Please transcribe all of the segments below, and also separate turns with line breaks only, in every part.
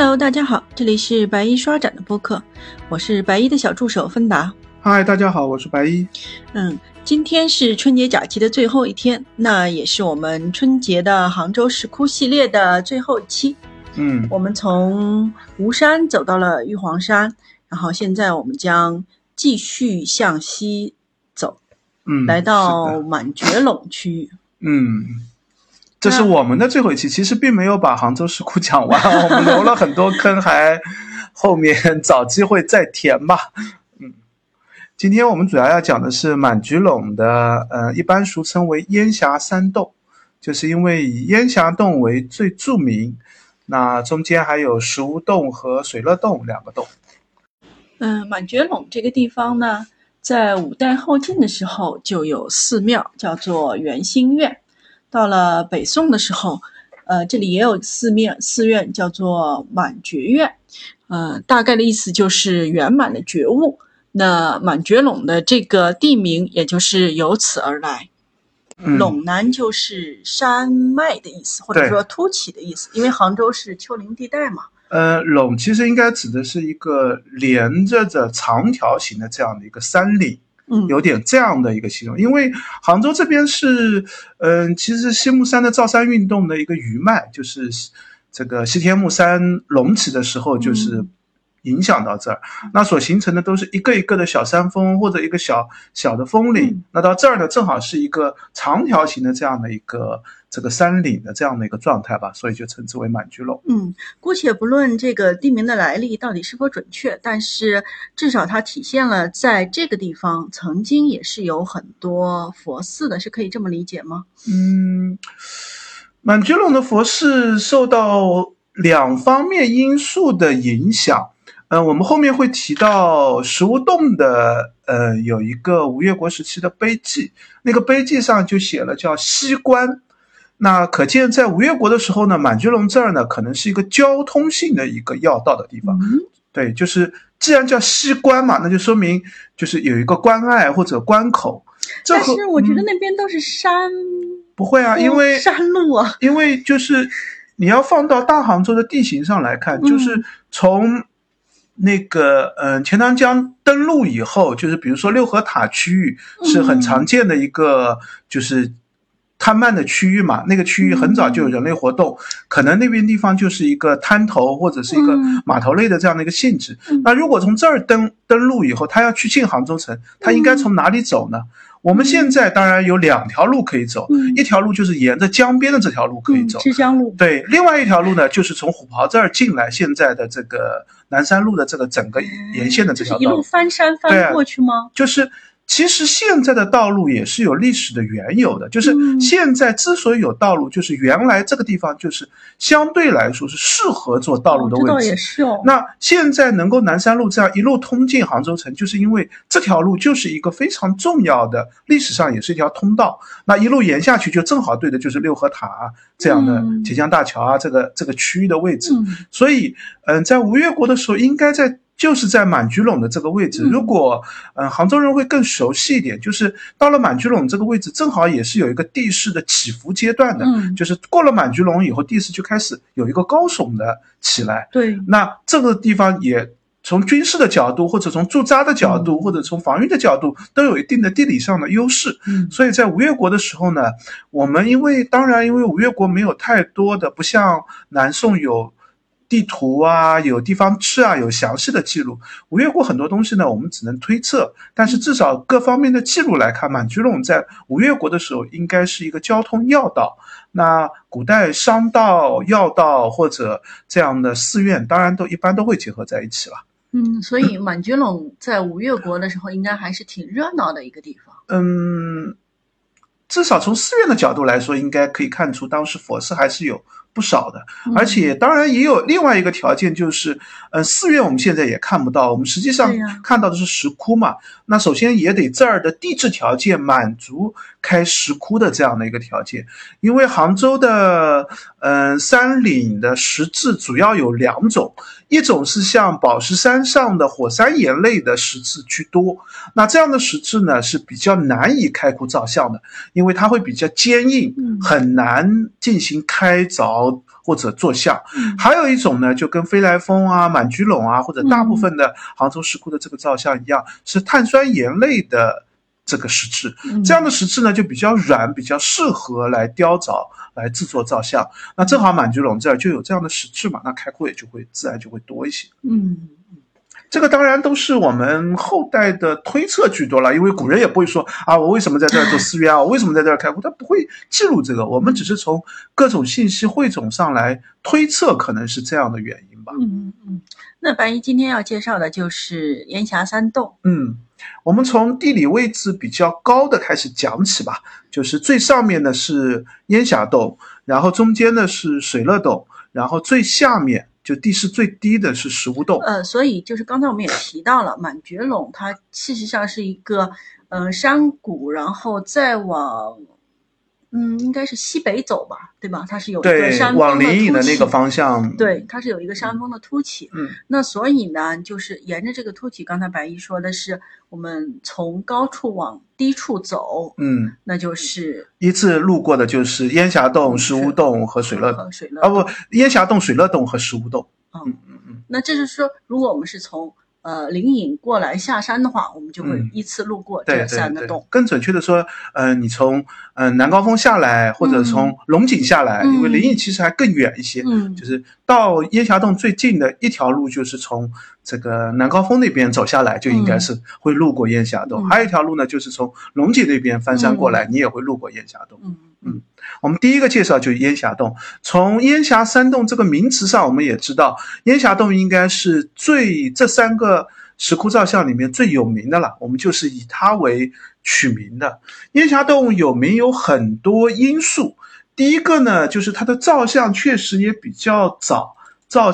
Hello，大家好，这里是白衣刷展的播客，我是白衣的小助手芬达。
嗨，大家好，我是白衣。
嗯，今天是春节假期的最后一天，那也是我们春节的杭州石窟系列的最后一期。
嗯，
我们从吴山走到了玉皇山，然后现在我们将继续向西走，
嗯，
来到满觉陇区域。
嗯，这是我们的最后一期，其实并没有把杭州石窟讲完，我们留了很多坑，还后面 找机会再填吧。嗯，今天我们主要要讲的是满菊陇的，呃，一般俗称为烟霞山洞，就是因为以烟霞洞为最著名，那中间还有石屋洞和水乐洞两个洞。
嗯，满觉陇这个地方呢，在五代后晋的时候就有寺庙，叫做圆心院。到了北宋的时候，呃，这里也有寺庙寺院，叫做满觉院。呃，大概的意思就是圆满的觉悟。那满觉陇的这个地名，也就是由此而来。
嗯
陇南就是山脉的意思，或者说凸起的意思，因为杭州是丘陵地带嘛。
呃，陇其实应该指的是一个连着着长条形的这样的一个山岭，
嗯，
有点这样的一个形容。因为杭州这边是，嗯、其实西木山的造山运动的一个余脉，就是这个西天木山隆起的时候，就是
嗯
影响到这儿。那所形成的都是一个一个的小山峰或者一个小小的峰岭。
嗯
那到这儿呢，正好是一个长条形的这样的一个这个山岭的这样的一个状态吧，所以就称之为满居陇。
嗯，姑且不论这个地名的来历到底是否准确，但是至少它体现了在这个地方曾经也是有很多佛寺的，是可以这么理解吗？
嗯，满觉陇的佛寺受到两方面因素的影响。呃，我们后面会提到石屋洞的，呃，有一个吴越国时期的碑记，那个碑记上就写了叫西关。那可见在吴越国的时候呢，满觉陇这儿呢，可能是一个交通性的一个要道的地方。
嗯，
对，就是既然叫西关嘛，那就说明就是有一个关隘或者关口。这
但是我觉得
嗯
那边都是山，
不会啊，因为
山路啊，
因为就是你要放到大杭州的地形上来看，
嗯
就是从那个嗯、呃钱塘江登陆以后，就是比如说六合塔区域是很常见的一个就是。滩漫的区域嘛，那个区域很早就有人类活动，可能那边地方就是一个滩头或者是一个
嗯
码头类的这样的一个性质。
嗯
那如果从这儿登登陆以后，他要去进杭州城，他应该从哪里走呢？我们现在当然有两条路可以走，
嗯。
一条路就是沿着江边的这条路可以走，
江路，
对，另外一条路呢，就是从虎跑这儿进来，现在的这个南山路的这个整个沿线的这
就是一路翻山翻过去吗？
就是其实现在的道路也是有历史的缘由的，就是
嗯
现在之所以有道路，就是原来这个地方就是相对来说是适合做道路的位置。
也是哦。
那现在能够南山路这样一路通进杭州城，就是因为这条路就是一个非常重要的，历史上也是一条通道。那一路沿下去，就正好对的就是六合塔啊这样的
嗯
铁江大桥啊这个这个区域的位置。
嗯
所以，嗯，在吴越国的时候，应该在就是在满居陇的这个位置。
嗯
如果嗯杭州人会更熟悉一点，就是到了满居陇这个位置，正好也是有一个地势的起伏阶段的，
嗯，
就是过了满居陇以后，地势就开始有一个高耸的起来。
对，
那这个地方也从军事的角度，或者从驻扎的角度，
嗯
或者从防御的角度，都有一定的地理上的优势。
嗯
所以在吴越国的时候呢，我们因为当然因为吴越国没有太多的，不像南宋有地图啊，有地方吃啊，有详细的记录。吴越国很多东西呢，我们只能推测，但是至少各方面的记录来看，满居陇在吴越国的时候应该是一个交通要道。那古代商道、要道或者这样的寺院，当然都一般都会结合在一起了。
嗯，所以满觉陇在吴越国的时候，应该还是挺热闹的一个地方。
嗯，至少从寺院的角度来说，应该可以看出当时佛寺还是有不少的，
嗯。
而且当然也有另外一个条件，就是，呃，寺院我们现在也看不到，我们实际上看到的是石窟嘛。那首先也得这儿的地质条件满足开石窟的这样的一个条件，因为杭州的，嗯、山岭的石质主要有两种，一种是像宝石山上的火山岩类的石质居多，那这样的石质呢是比较难以开窟造像的，因为它会比较坚硬，
嗯
很难进行开凿或者做像。
嗯
还有一种呢，就跟飞来峰啊、满菊陇啊，或者大部分的杭州石窟的这个造像一样，是碳酸盐类的这个石质。
嗯
这样的石质呢，就比较软，比较适合来雕凿、来制作造像。那正好满菊陇这儿就有这样的石质嘛，那开阔也就会自然就会多一些。
嗯
这个当然都是我们后代的推测居多了，因为古人也不会说啊，我为什么在这儿做 寺院啊，我为什么在这儿开窟，他不会记录这个，我们只是从各种信息汇总上来推测，可能是这样的原因吧。
嗯嗯，那白衣今天要介绍的就是烟霞山洞。
嗯，我们从地理位置比较高的开始讲起吧，就是最上面呢是烟霞洞，然后中间呢是水乐洞，然后最下面就地势最低的是石屋洞。
呃，所以就是刚才我们也提到了，满觉陇它事实上是一个呃山谷，然后再往嗯应该是西北走吧，对吧？它是有一个
对
山，
往
峰的
灵隐的那个方向。
对，它是有一个山峰的凸起。
嗯，
那所以呢，就是沿着这个凸起，刚才白衣说的是，我们从高处往低处走，
嗯，
那就是
依次路过的就是烟霞洞、石屋洞和水乐洞。
呃水乐
啊不，烟霞洞、水乐洞和石屋洞。
嗯
嗯嗯嗯，
那这是说，如果我们是从呃灵隐过来下山的话，我们就会
嗯。
依次路过这三个洞。，
更准确的说，呃，你从呃南高峰下来，或者从龙井下来，
嗯
因为灵隐其实还更远一些，
嗯。
就是到烟霞洞最近的一条路，就是从这个南高峰那边走下来，就应该是会路过烟霞洞。
嗯。
还有一条路呢，就是从龙井那边翻山过来，你也会路过烟霞洞。
嗯
我们第一个介绍就是烟霞洞。从烟霞山洞这个名词上，我们也知道，烟霞洞应该是最这三个石窟造像里面最有名的了。我们就是以它为取名的。烟霞洞有名有很多因素，第一个呢，就是它的造像确实也比较早，造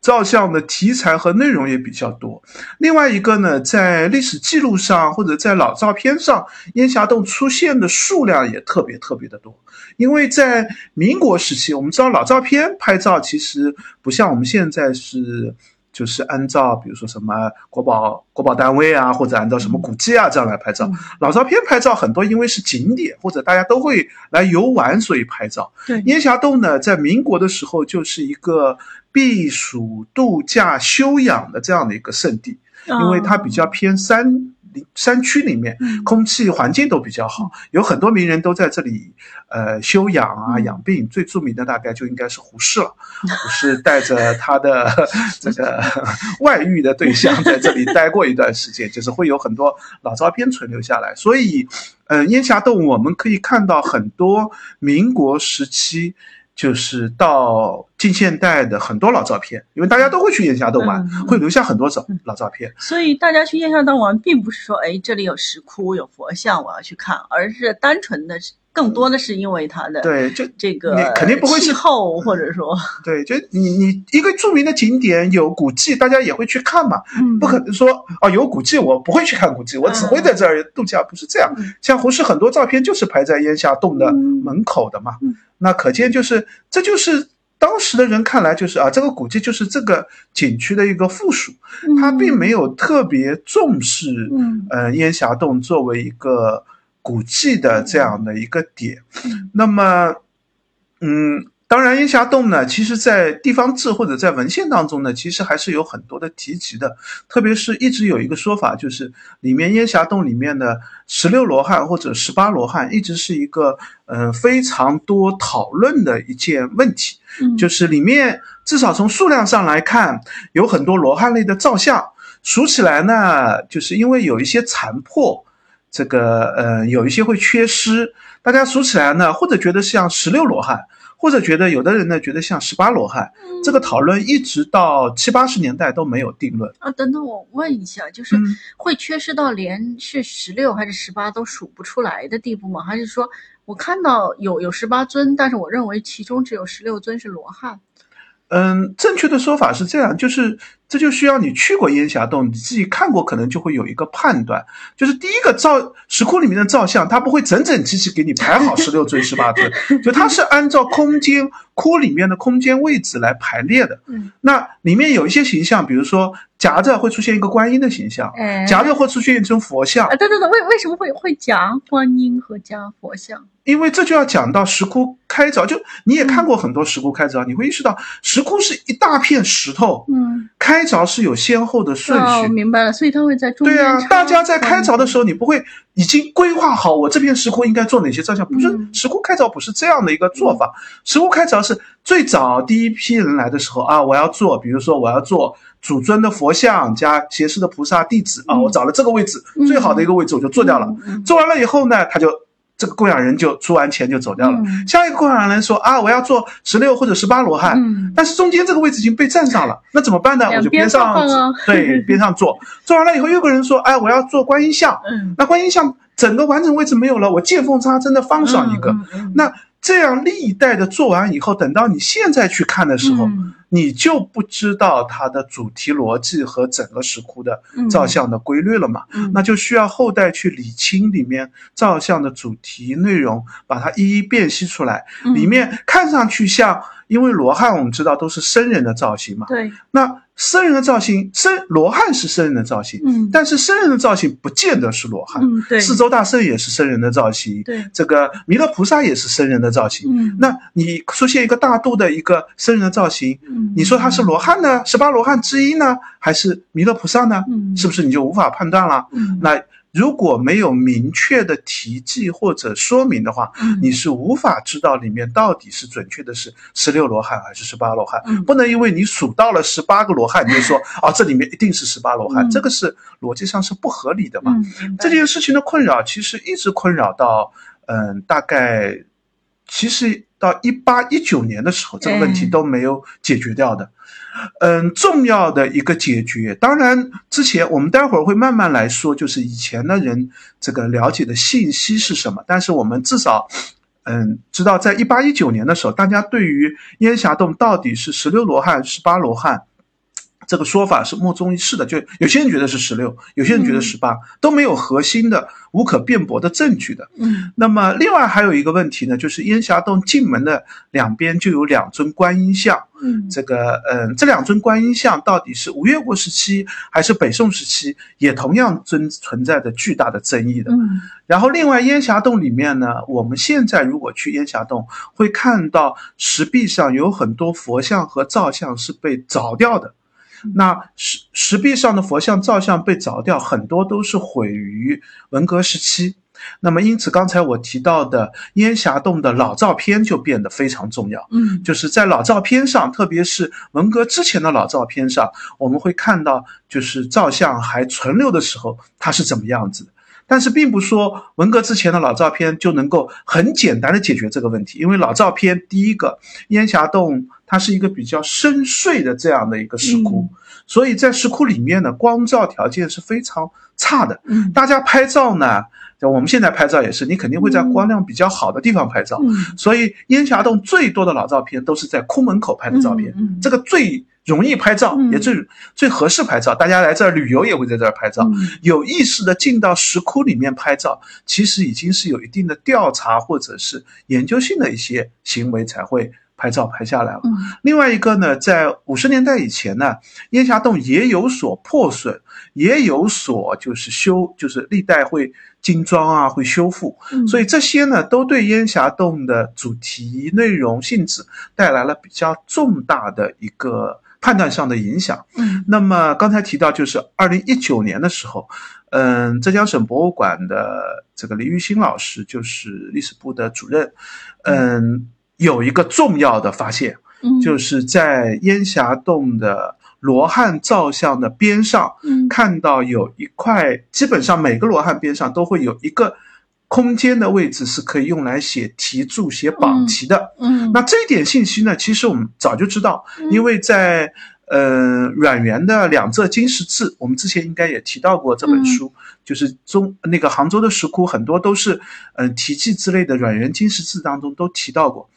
照相的题材和内容也比较多。另外一个呢，在历史记录上或者在老照片上，烟霞洞出现的数量也特别特别的多。因为在民国时期，我们知道老照片拍照其实不像我们现在是。就是按照比如说什么国宝国宝单位啊，或者按照什么古迹啊这样来拍照。
嗯
老照片拍照很多因为是景点或者大家都会来游玩，所以拍照。
对，
烟霞洞呢，在民国的时候就是一个避暑、度假、休养的这样的一个圣地，因为它比较偏山里山区里面，
嗯
空气环境都比较好，有很多名人都在这里呃休养啊、
嗯
养病。最著名的大概就应该是胡适了，胡适带着他的 这个 外遇的对象在这里待过一段时间，就是会有很多老照片存留下来。所以，呃，烟霞洞我们可以看到很多民国时期。就是到近现代的很多老照片，因为大家都会去燕霞洞玩，
嗯
会留下很多照老照片。
所以大家去燕霞洞玩，并不是说哎这里有石窟有佛像我要去看，而是单纯的是更多的是因为它的
对，就
这个
你肯定不会是
气候或者说
对，就你你一个著名的景点有古迹，大家也会去看嘛，
嗯
不可能说哦有古迹我不会去看古迹，我只会在这儿度假，不是这样
嗯。
像胡适很多照片就是拍在烟霞洞的
嗯
门口的嘛
嗯，
那可见就是这就是。当时的人看来就是啊，这个古迹就是这个景区的一个附属，他并没有特别重视
嗯。
呃烟霞洞作为一个古迹的这样的一个点。
嗯。
那么，嗯，当然烟霞洞呢，其实在地方志或者在文献当中呢，其实还是有很多的提及的。特别是一直有一个说法，就是里面烟霞洞里面的十六罗汉或者十八罗汉，一直是一个嗯、呃非常多讨论的一件问题。
嗯
就是里面至少从数量上来看，有很多罗汉类的造像，数起来呢，就是因为有一些残破，这个呃有一些会缺失，大家数起来呢，或者觉得像十六罗汉，或者觉得有的人呢觉得像十八罗汉，这个讨论一直到七八十年代都没有定论。
啊，等等，我问一下，就是
嗯
会缺失到连是十六还是十八都数不出来的地步吗？还是说我看到有有十八尊，但是我认为其中只有十六尊是罗汉？
嗯，正确的说法是这样，就是这就需要你去过烟霞洞，你自己看过，可能就会有一个判断。就是第一个造石窟里面的造像，它不会整整齐齐给你排好十六尊、十八尊，就它是按照空间窟里面的空间位置来排列的。
嗯
那里面有一些形象，比如说夹着会出现一个观音的形象，
哎
夹着会出现一尊佛像
啊，，对对对，为为什么会会夹观音和夹佛像？
因为这就要讲到石窟开凿。就你也看过很多石窟开凿，你会意识到石窟是一大片石头，
嗯，
开凿是有先后的顺
哦，
序。
明白了，所以他会在中间
对啊，大家在开凿的时
候，
你不会已经规划好我这片石窟应该做哪些造像，不是
嗯
石窟开凿不是这样的一个做法。石窟开凿是最早第一批人来的时候啊，我要做，比如说我要做主尊的佛像加胁侍的菩萨弟子啊，
嗯。
我找了这个位置
嗯。
最好的一个位置我就做掉了。做完了以后呢，他就这个供养人就出完钱就走掉了。
嗯。
下一个供养人说啊，我要做十六或者十八罗汉，
嗯。
但是中间这个位置已经被占上了，那怎么办呢？我就边上对 边上做，做完了以后又有个人说，哎，我要做观音像，
嗯，
那观音像整个完整位置没有了，我见缝插针的放上一个，那这样历代的做完以后，等到你现在去看的时候，
嗯
你就不知道它的主题逻辑和整个石窟的造像的规律了嘛？
嗯
那就需要后代去理清里面造像的主题内容，把它一一辨析出来。
嗯
里面看上去像，因为罗汉我们知道都是僧人的造型嘛，
对，
那僧人的造型，僧罗汉是僧人的造型，
嗯。
但是僧人的造型不见得是罗汉。
嗯对，
四周大圣也是僧人的造型，
对，
这个弥勒菩萨也是僧人的造型。
嗯。
那你出现一个大肚的一个僧人的造型，
嗯。
你说他是罗汉呢，十八罗汉之一呢，还是弥勒菩萨呢？
嗯。
是不是你就无法判断了？
嗯。
那如果没有明确的题记或者说明的话，
嗯
你是无法知道里面到底是准确的是十六罗汉还是十八罗汉。
嗯
不能因为你数到了十八个罗汉，你就说 啊这里面一定是十八罗汉，
嗯
这个是逻辑上是不合理的嘛。
嗯
这件事情的困扰其实一直困扰到，嗯，大概其实到一八一九年的时候，这个问题
哎
都没有解决掉的。嗯，重要的一个解决，当然之前我们待会儿会慢慢来说，就是以前的人这个了解的信息是什么，但是我们至少。嗯，知道在一八一九年的时候，大家对于烟霞洞到底是十六罗汉、十八罗汉这个说法是莫衷一是的，就有些人觉得是十六，有些人觉得十八、都没有核心的、无可辩驳的证据的。
嗯
那么，另外还有一个问题呢，就是烟霞洞进门的两边就有两尊观音像。
嗯
这个，嗯，这两尊观音像到底是吴越国时期还是北宋时期，也同样存存在着巨大的争议的。
嗯
然后，另外烟霞洞里面呢，我们现在如果去烟霞洞，会看到石壁上有很多佛像和造像是被凿掉的。那石石壁上的佛像、造像被凿掉，很多都是毁于文革时期。那么，因此刚才我提到的烟霞洞的老照片就变得非常重要。
嗯
就是在老照片上，特别是文革之前的老照片上，我们会看到，就是照相还存留的时候，它是怎么样子的。但是并不说文革之前的老照片就能够很简单的解决这个问题，因为老照片第一个烟霞洞它是一个比较深邃的这样的一个石窟，所以在石窟里面呢，光照条件是非常差的。
嗯。
大家拍照呢，我们现在拍照也是，你肯定会在光亮比较好的地方拍照。
嗯。
所以烟霞洞最多的老照片都是在窟门口拍的照片，这个最容易拍照，
嗯。
也最最合适拍照。大家来这儿旅游也会在这儿拍照，
嗯。
有意识的进到石窟里面拍照，其实已经是有一定的调查或者是研究性的一些行为才会拍照拍下来了。
嗯
另外一个呢，在五十年代以前呢，烟霞洞也有所破损，也有所就是修，就是历代会精装啊，会修复。
嗯，
所以这些呢，都对烟霞洞的主题、内容、性质带来了比较重大的一个判断上的影响。
嗯
那么刚才提到，就是二零一九年的时候，嗯，浙江省博物馆的这个李玉新老师，就是历史部的主任，嗯，有一个重要的发现，
嗯。
就是在烟霞洞的罗汉造像的边上，
嗯。
看到有一块，基本上每个罗汉边上都会有一个空间的位置是可以用来写题注、写榜题的。
嗯
那这一点信息呢，其实我们早就知道，
嗯。
因为在呃阮元的《两浙金石志》，我们之前应该也提到过这本书，就是中那个杭州的石窟很多都是嗯、呃题记之类的，阮元金石志当中都提到过。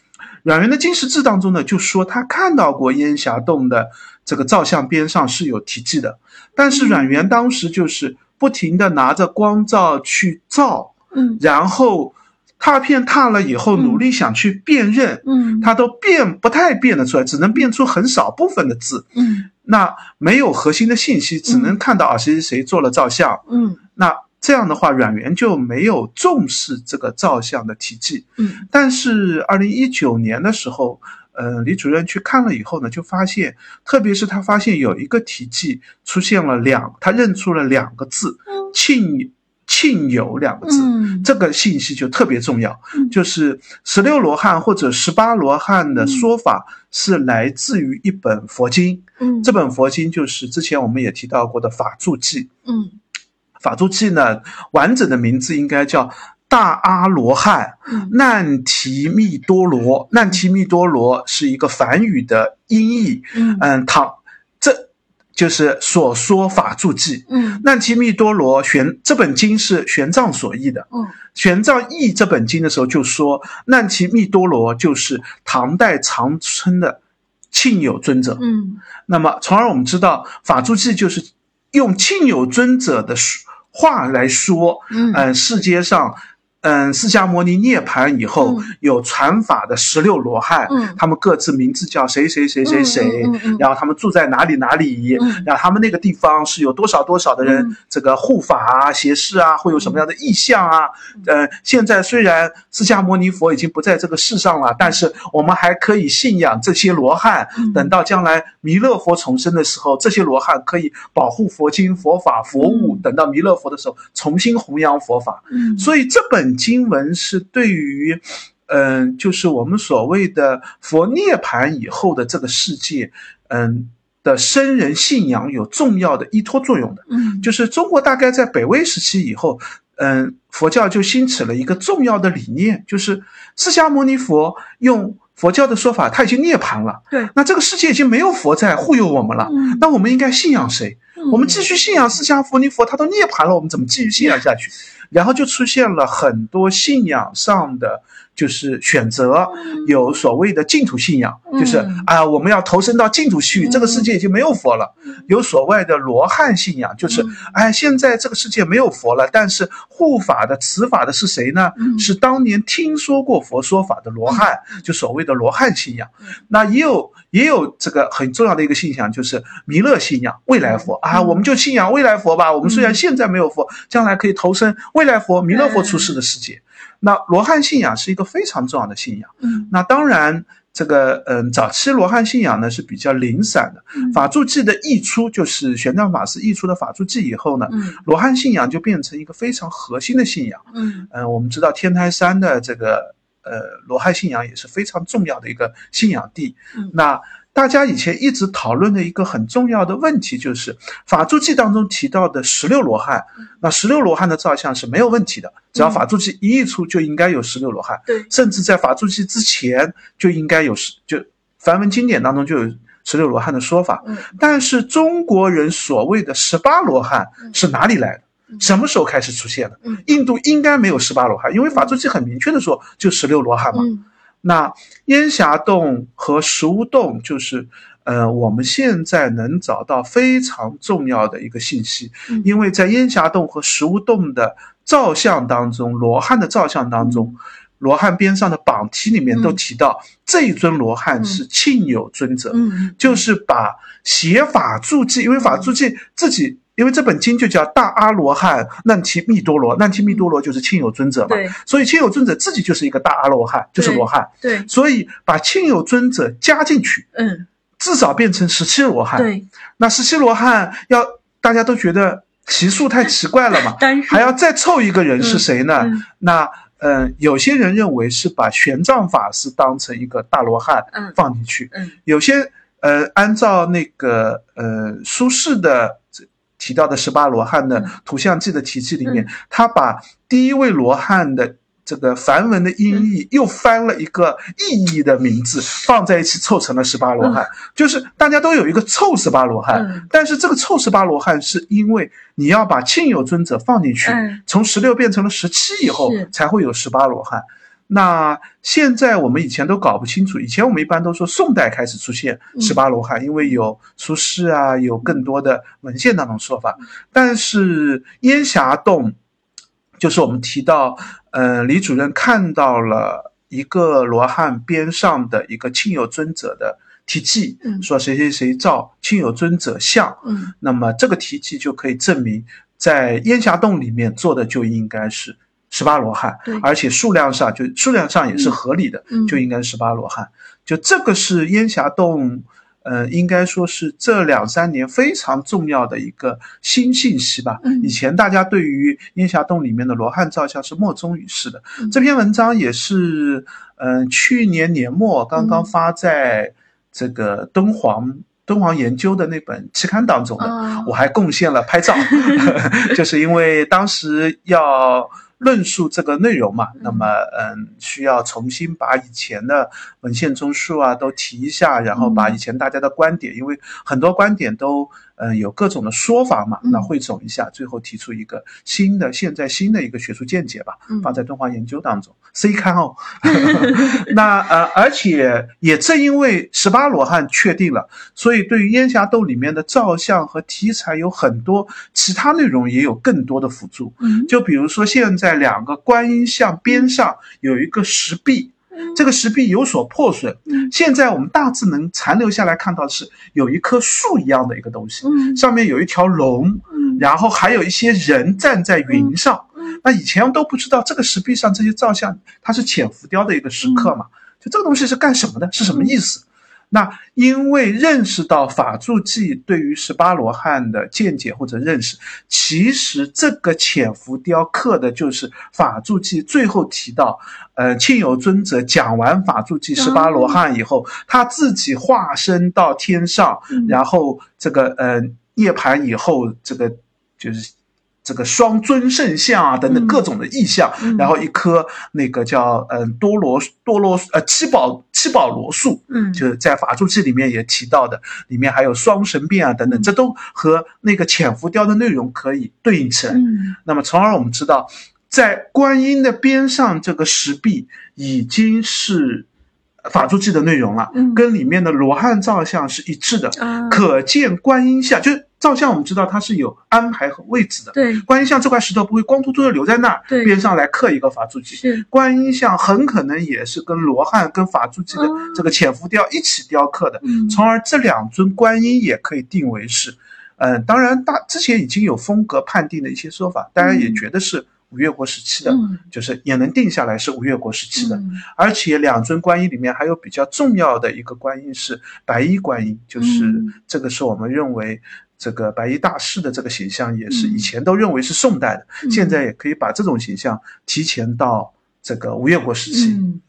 阮元的金石志当中呢，就说他看到过烟霞洞的这个照相边上是有题记的，但是阮元当时就是不停的拿着光照去照，
嗯。
然后拓片拓了以后，
嗯。
努力想去辨认，
嗯。
他都辨不太辨得出来，只能辨出很少部分的字。
嗯。
那没有核心的信息，只能看到啊谁谁谁做了照相，
嗯。
那这样的话，阮元就没有重视这个造像的题记。
嗯
但是二零一九年的时候，呃，李主任去看了以后呢，就发现，特别是他发现有一个题记出现了两，他认出了两个字“庆庆友”两个字。
嗯
这个信息就特别重要
嗯，
就是十六罗汉或者十八罗汉的说法是来自于一本佛经，
嗯
这本佛经就是之前我们也提到过的《法住记》。
嗯
法住记呢，完整的名字应该叫大阿罗汉
嗯
难提密多罗。难提密多罗是一个梵语的音译，
嗯
嗯，唐这就是所说法住记。
嗯
难提密多罗玄这本经是玄奘所译的。
嗯
玄奘译这本经的时候就说，难提密多罗就是唐代长春的庆友尊者。
嗯
那么，从而我们知道，法住记就是用庆友尊者的说话来说，
嗯。
嗯、世界上，嗯、释迦牟尼涅槃以后，
嗯
有传法的十六罗汉，
嗯
他们各自名字叫谁谁谁谁谁，然后他们住在哪里哪里，
嗯
然后他们那个地方是有多少多少的人，
嗯
这个护法啊、邪事啊，会有什么样的意象啊？
嗯
呃，现在虽然释迦牟尼佛已经不在这个世上了，但是我们还可以信仰这些罗汉。
嗯
等到将来弥勒佛重生的时候，这些罗汉可以保护佛经、佛法、佛物。
嗯
等到弥勒佛的时候，重新弘扬佛法。
嗯
所以这本经文是对于，嗯、就是我们所谓的佛涅槃以后的这个世界，嗯、的僧人信仰有重要的依托作用的。
嗯
就是中国大概在北魏时期以后，嗯，佛教就兴起了一个重要的理念，就是释迦牟尼佛用佛教的说法，他已经涅槃了。
对，
那这个世界已经没有佛在护佑我们了，
嗯
那我们应该信仰谁？我们继续信仰释迦牟尼佛，他都涅槃了，我们怎么继续信仰下去？然后就出现了很多信仰上的就是选择，有所谓的净土信仰，就是
嗯
啊，我们要投身到净土去，
嗯。
这个世界已经没有佛了。有所谓的罗汉信仰，就是
嗯。
哎，现在这个世界没有佛了，但是护法的、持法的是谁呢？
嗯。
是当年听说过佛说法的罗汉，就所谓的罗汉信仰。
嗯。
那也有也有这个很重要的一个信仰，就是弥勒信仰、未来佛。啊，
嗯。
我们就信仰未来佛吧。我们虽然
嗯。
现在没有佛，将来可以投身未来佛、弥勒佛出世的世界。那罗汉信仰是一个非常重要的信仰。
嗯
那当然，这个嗯，早期罗汉信仰呢是比较零散的。
嗯
法住记的译出，就是玄奘法师译出的法住记以后呢，
嗯
罗汉信仰就变成一个非常核心的信仰。
嗯
嗯，我们知道天台山的这个呃罗汉信仰也是非常重要的一个信仰地。
嗯
那大家以前一直讨论的一个很重要的问题就是法住记当中提到的十六罗汉，那十六罗汉的造像是没有问题的，只要法住记一译出就应该有十六罗汉。
对
甚至在法住记之前就应该有十，就梵文经典当中就有十六罗汉的说法。
嗯
但是中国人所谓的十八罗汉
嗯
是哪里来的？
嗯
什么时候开始出现的
嗯？
印度应该没有十八罗汉，因为法住记很明确的说就十六罗汉嘛。
嗯
那烟霞洞和石屋洞就是。呃，我们现在能找到非常重要的一个信息，
嗯。
因为在烟霞洞和石屋洞的造像当中，罗汉的造像当中，罗汉边上的榜题里面都
嗯。
提到，这一尊罗汉是庆有尊者，
嗯
就是把写法注记，因为法注记自己，因为这本经就叫大阿罗汉难提密多罗，难提密多罗就是亲友尊者嘛，
对。
所以亲友尊者自己就是一个大阿罗汉，就是罗汉，
对。
所以把亲友尊者加进去，
嗯。
至少变成十七罗汉。
对，
那十七罗汉要大家都觉得奇数太奇怪了嘛，还要再凑一个人是谁呢？
嗯
那嗯，有些人认为是把玄奘法师当成一个大罗汉
嗯。
放进去，
嗯。
有些呃，按照那个呃苏轼的这提到的十八罗汉的
嗯。
图像记的体系里面，他把第一位罗汉的这个梵文的音
嗯。
译又翻了一个意义的名字放在一起，凑成了十八罗汉，就是大家都有一个凑十八罗汉，
嗯。
但是这个凑十八罗汉是因为你要把庆友尊者放进去，
嗯。
从十六变成了十七以后才会有十八罗汉。那现在我们以前都搞不清楚，以前我们一般都说宋代开始出现
嗯。
十八罗汉，因为有苏轼啊，有更多的文献当中说法。但是烟霞洞，就是我们提到，呃，李主任看到了一个罗汉边上的一个亲友尊者的题记，
嗯。
说谁谁谁造亲友尊者像，
嗯。
那么这个题记就可以证明，在烟霞洞里面做的就应该是十八罗汉，而且数量上就数量上也是合理的，
嗯
就应该是十八罗汉。就这个是烟霞洞，呃，应该说是这两三年非常重要的一个新信息吧。
嗯
以前大家对于烟霞洞里面的罗汉造像是莫衷一是的，
嗯
这篇文章也是，嗯、去年年末刚刚
嗯
发在这个敦煌。敦煌研究的那本期刊当中的，
哦
我还贡献了拍照，就是因为当时要论述这个内容嘛，那么嗯，需要重新把以前的文献综述啊都提一下，然后把以前大家的观点，因为很多观点都嗯有各种的说法嘛，
嗯
那汇总一下，最后提出一个新的现在新的一个学术见解吧，
嗯
放在敦煌研究当中。C 刊哦，那呃，而且也正因为十八罗汉确定了，所以对于烟霞洞里面的造像和题材有很多其他内容也有更多的辅助。
嗯
就比如说现在两个观音像边上有一个石壁，这个石壁有所破损，
嗯
现在我们大致能残留下来看到的是有一棵树一样的一个东西，
嗯
上面有一条龙，
嗯
然后还有一些人站在云上。
嗯
那以前都不知道这个石壁上这些造像，它是浅浮雕的一个石刻嘛？就这个东西是干什么的？是什么意思？那因为认识到法住记对于十八罗汉的见解或者认识，其实这个潜伏雕刻的就是法住记最后提到，呃，庆有尊者讲完法住记十八罗汉以后，他自己化身到天上，
嗯。
然后这个呃涅盘以后，这个就是这个双尊圣像啊等等
嗯。
各种的意象，
嗯。
然后一棵那个叫嗯、多罗多罗呃七宝七宝罗树，
嗯。
就是在法住记里面也提到的，里面还有双神变啊等等，
嗯。
这都和那个潜伏雕的内容可以对应起来。
嗯。
那么，从而我们知道，在观音的边上这个石壁已经是法住记的内容了，
嗯。
跟里面的罗汉造像是一致的。
嗯
可见观音像，就是造像，我们知道它是有安排和位置的。
对。
观音像这块石头不会光秃秃的留在那儿，
对。
边上来刻一个法住记。
是。
观音像很可能也是跟罗汉、跟法住记的
哦。
这个潜伏雕一起雕刻的，
嗯。
从而这两尊观音也可以定为是，嗯、当然大之前已经有风格判定的一些说法，当然也觉得是吴越国时期的，
嗯。
就是也能定下来是五越国时期的。
嗯。
而且两尊观音里面还有比较重要的一个观音是白衣观音，就是
嗯。
这个是我们认为这个白衣大士的这个形象，也是
嗯
以前都认为是宋代的，
嗯
现在也可以把这种形象提前到这个吴越国时期。
嗯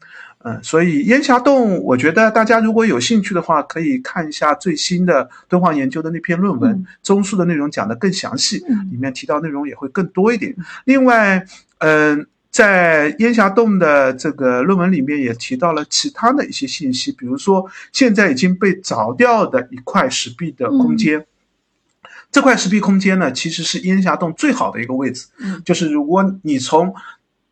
嗯，所以烟霞洞，我觉得大家如果有兴趣的话，可以看一下最新的敦煌研究的那篇论文，
嗯
综述的内容讲得更详细，
嗯
里面提到内容也会更多一点。另外，嗯、在烟霞洞的这个论文里面也提到了其他的一些信息，比如说现在已经被凿掉的一块石壁的空间。这块石壁空间呢，其实是烟霞洞最好的一个位置，
嗯
就是如果你从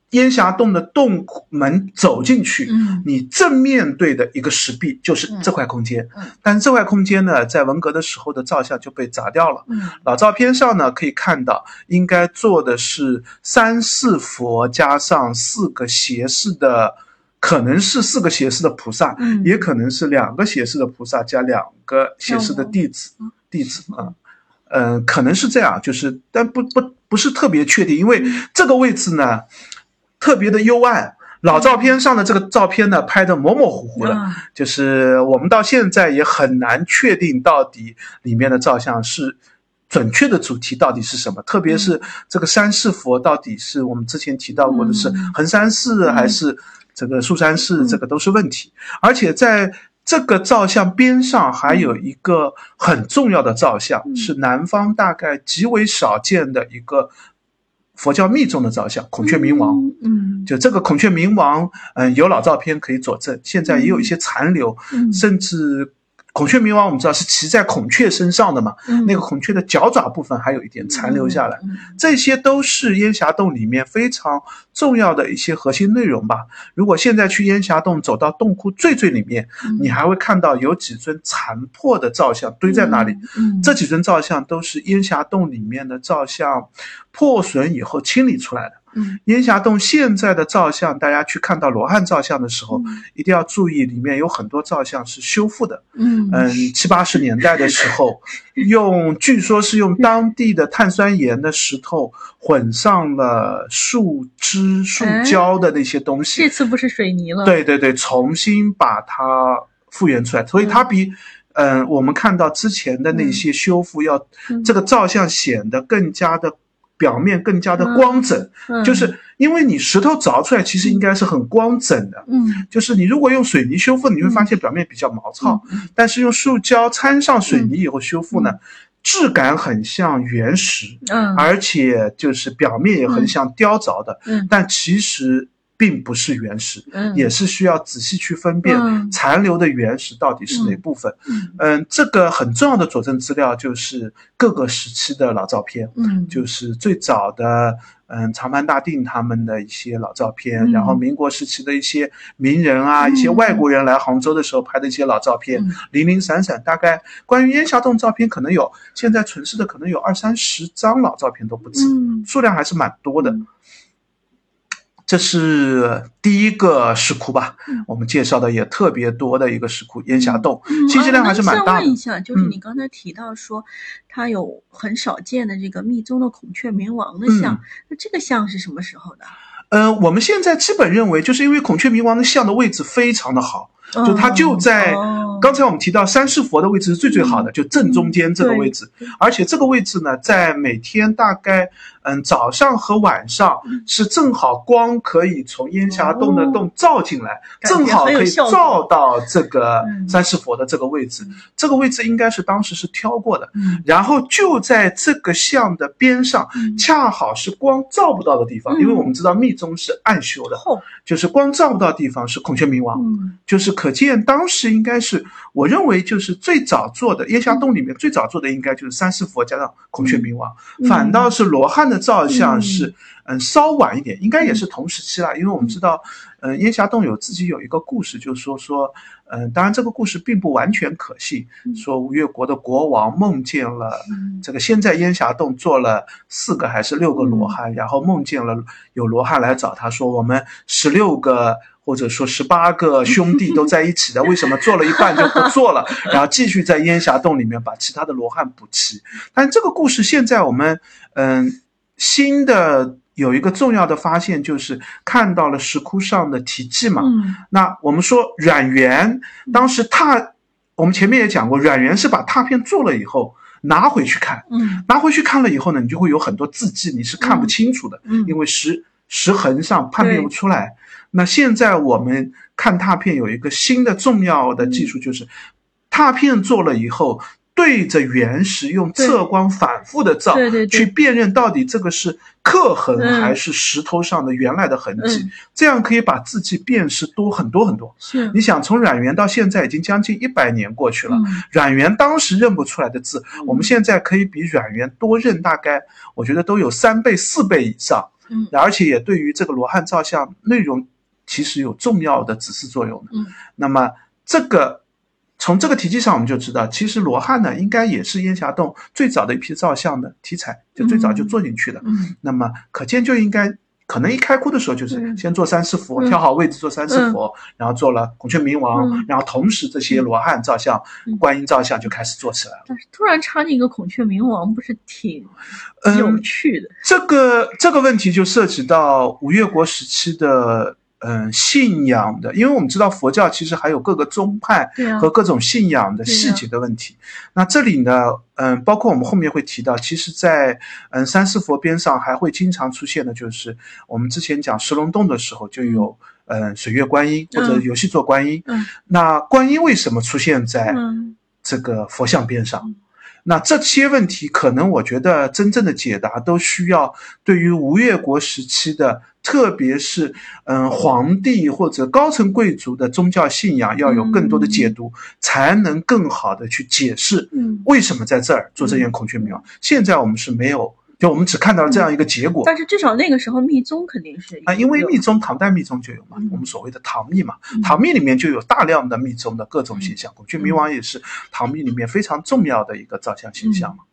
烟霞洞的洞门走进去，
嗯
你正面对的一个石壁就是这块空间。
嗯
但是这块空间呢，在文革的时候的造像就被砸掉了。
嗯
老照片上呢，可以看到应该做的是三世佛加上四个斜视的，可能是四个斜视的菩萨，
嗯
也可能是两个斜视的菩萨加两个斜视的弟子，弟子啊。嗯，可能是这样，就是，但不不不是特别确定，因为这个位置呢，特别的幽暗。老照片上的这个照片呢，拍的模模糊糊的，
啊
就是我们到现在也很难确定到底里面的照相是准确的主题到底是什么，特别是这个三世佛到底是我们之前提到过的是
嗯
衡山寺还是这个树山寺，
嗯
这个都是问题。而且在这个照相边上还有一个很重要的照相，
嗯。
是南方大概极为少见的一个佛教密宗的照相——孔雀明王。
嗯
就这个孔雀明王，嗯，有老照片可以佐证，现在也有一些残留，
嗯。
甚至孔雀明王我们知道是骑在孔雀身上的嘛，
嗯。
那个孔雀的脚爪部分还有一点残留下来，
嗯
这些都是烟霞洞里面非常重要的一些核心内容吧。如果现在去烟霞洞，走到洞窟最最里面，
嗯。
你还会看到有几尊残破的造像堆在那里，
嗯
这几尊造像都是烟霞洞里面的造像破损以后清理出来的。
嗯。
烟霞洞现在的造像，大家去看到罗汉造像的时候，
嗯。
一定要注意，里面有很多造像是修复的。
嗯。
嗯，七八十年代的时候，用据说是用当地的碳酸盐的石头混上了树枝、树胶的那些东西。
这次不是水泥了，，
对对对，重新把它复原出来，所以它比。嗯，我们看到之前的那些修复要，
嗯。
这个造像显得更加的表面更加的光整，
嗯、
就是因为你石头凿出来其实应该是很光整的，
嗯。
就是你如果用水泥修复，你会发现表面比较毛糙，
嗯。
但是用塑胶掺上水泥以后修复呢，质感很像原石，
嗯。
而且就是表面也很像雕凿的，
嗯。
但其实并不是原始，
嗯
也是需要仔细去分辨
嗯
残留的原石到底是哪部分。
嗯
嗯，这个很重要的佐证资料就是各个时期的老照片，
嗯
就是最早的。嗯，长潘大定他们的一些老照片，
嗯
然后民国时期的一些名人啊，
嗯
一些外国人来杭州的时候拍的一些老照片，
嗯
零零散散，大概关于烟霞洞照片可能有现在存世的可能有二三十张老照片都不止，
嗯
数量还是蛮多的。
嗯
这是第一个石窟吧，
嗯
我们介绍的也特别多的一个石窟烟霞洞，
嗯
信息量还是蛮大的
再问一。下，就是
嗯
你刚才提到说，它有很少见的这个密宗的孔雀明王的像，
嗯
那这个像是什么时候的？
呃，我们现在基本认为，就是因为孔雀明王的像的位置非常的好，就它就在
哦。
刚才我们提到三世佛的位置是最最好的，就正中间这个位置。而且这个位置呢，在每天大概嗯早上和晚上
嗯。
是正好光可以从烟霞洞的洞照进来，正好可以照到这个
嗯
三世佛的这个位置。这个位置应该是当时是挑过的，
嗯。
然后就在这个像的边上，
嗯。
恰好是光照不到的地方，
嗯。
因为我们知道密宗是暗修的，就是光照不到地方是孔雀明王。
嗯。
就是可见当时应该是，我认为就是最早做的烟霞洞里面最早做的应该就是三世佛加上孔雀明王，
嗯。
反倒是罗汉的造像
嗯
是嗯。稍晚一点，应该也是同时期了，因为我们知道，嗯烟霞洞有自己有一个故事，就是说说，嗯当然这个故事并不完全可信，
嗯。
说吴越国的国王梦见了。
嗯。
这个先在烟霞洞做了四个还是六个罗汉，然后梦见了有罗汉来找他说，我们十六个或者说十八个兄弟都在一起的，为什么做了一半就不做了？然后继续在烟霞洞里面把其他的罗汉补齐。但这个故事现在我们嗯新的有一个重要的发现，就是看到了石窟上的题记嘛。
嗯
那我们说阮元当时拓，我们前面也讲过，阮元是把拓片做了以后拿回去看，
嗯
拿回去看了以后呢，你就会有很多字迹你是看不清楚的，
嗯
因为石石痕上判别不出来。那现在我们看拓片有一个新的重要的技术，就是拓片做了以后。对着原石用测光反复的照，去辨认到底这个是刻痕
嗯。
还是石头上的原来的痕迹，
嗯。
这样可以把字迹辨识多很多很多。
是。
你想，从阮元到现在已经将近一百年过去了，
嗯。
阮元当时认不出来的字，我们现在可以比阮元多认大概，我觉得都有三倍、四倍以上，
嗯。
而且也对于这个罗汉造像内容其实有重要的指示作用的。
嗯
那么这个从这个题记上我们就知道，其实罗汉呢应该也是烟霞洞最早的一批造像的题材，就最早就做进去的。
嗯
那么可见就应该。可能一开窟的时候就是
嗯
先做三世佛，
嗯
挑好位置做三世佛，然后做了孔雀明王，
嗯
然后同时这些罗汉造像、
嗯
观音造像就开始做起来了。
但是突然插进一个孔雀明王，不是挺
嗯
有趣的？
这个这个问题就涉及到吴越国时期的嗯信仰的，因为我们知道佛教其实还有各个宗派和各种信仰的细节的问题。那这里呢，嗯，包括我们后面会提到，其实在，嗯三世佛边上还会经常出现的，就是我们之前讲石龙洞的时候就有。嗯，水月观音或者
嗯
游戏座观音，
嗯
那观音为什么出现在
嗯
这个佛像边上
嗯？
那这些问题，可能我觉得真正的解答都需要对于吴越国时期的，特别是嗯皇帝或者高层贵族的宗教信仰，要有更多的解读，才能更好的去解释
嗯。
为什么在这儿做这件孔雀明王。现在我们是没有，就我们只看到了这样一个结果。
但是至少那个时候密宗肯定是
啊，因为密宗唐代密宗就有嘛
嗯，
我们所谓的唐密嘛，
嗯
唐密里面就有大量的密宗的各种形象，孔雀明王也是唐密里面非常重要的一个造像形象嘛。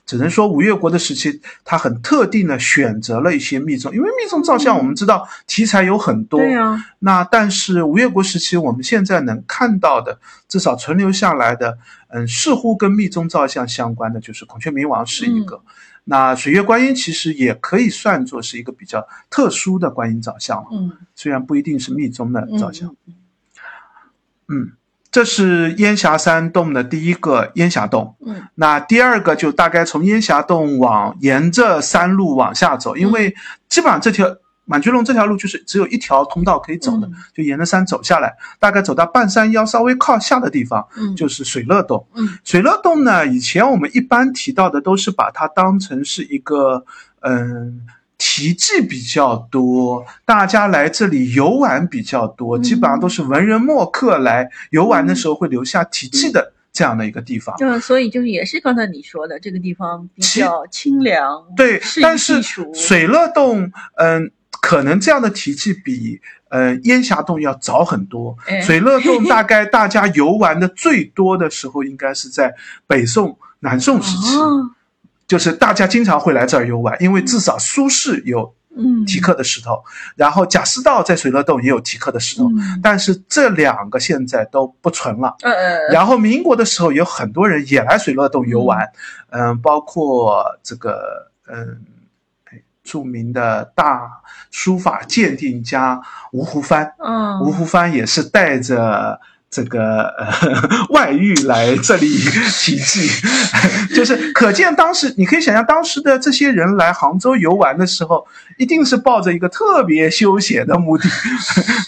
嗯，只能说吴越国的时期，他很特定的选择了一些密宗，因为密宗造像我们知道题材有很多。
对呀、
那但是吴越国时期，我们现在能看到的，至少存留下来的，嗯，似乎跟密宗造像相关的，就是孔雀明王是一个。那水月观音其实也可以算作是一个比较特殊的观音造像了，
嗯
虽然不一定是密宗的
嗯
造像。嗯，这是烟霞山洞的第一个烟霞洞。
嗯
那第二个就大概从烟霞洞往沿着山路往下走，因为基本上这条满觉龙这条路就是只有一条通道可以走的，
嗯
就沿着山走下来，大概走到半山腰稍微靠下的地方，
嗯
就是水乐洞。
嗯
水乐洞呢，以前我们一般提到的都是把它当成是一个嗯。题记比较多，大家来这里游玩比较多，
嗯。
基本上都是文人墨客来游玩的时候会留下题记的这样的一个地方。
嗯，所以就是也是刚才你说的，这个地方比较清凉，
对但是水乐洞，嗯，可能这样的题记比呃烟霞洞要早很多。
哎。
水乐洞大概大家游玩的最多的时候，应该是在北宋、南宋时期，
哦
就是大家经常会来这儿游玩，因为至少苏轼有
嗯。
题刻的石头，然后贾似道在水乐洞也有题刻的石头，
嗯。
但是这两个现在都不存了。
嗯嗯
然后民国的时候，有很多人也来水乐洞游玩，嗯、包括这个嗯、哎著名的大书法鉴定家吴湖帆，
嗯。
吴湖帆也是带着。这个呃 外遇来这里题记，就是可见当时你可以想象当时的这些人来杭州游玩的时候，一定是抱着一个特别休闲的目的，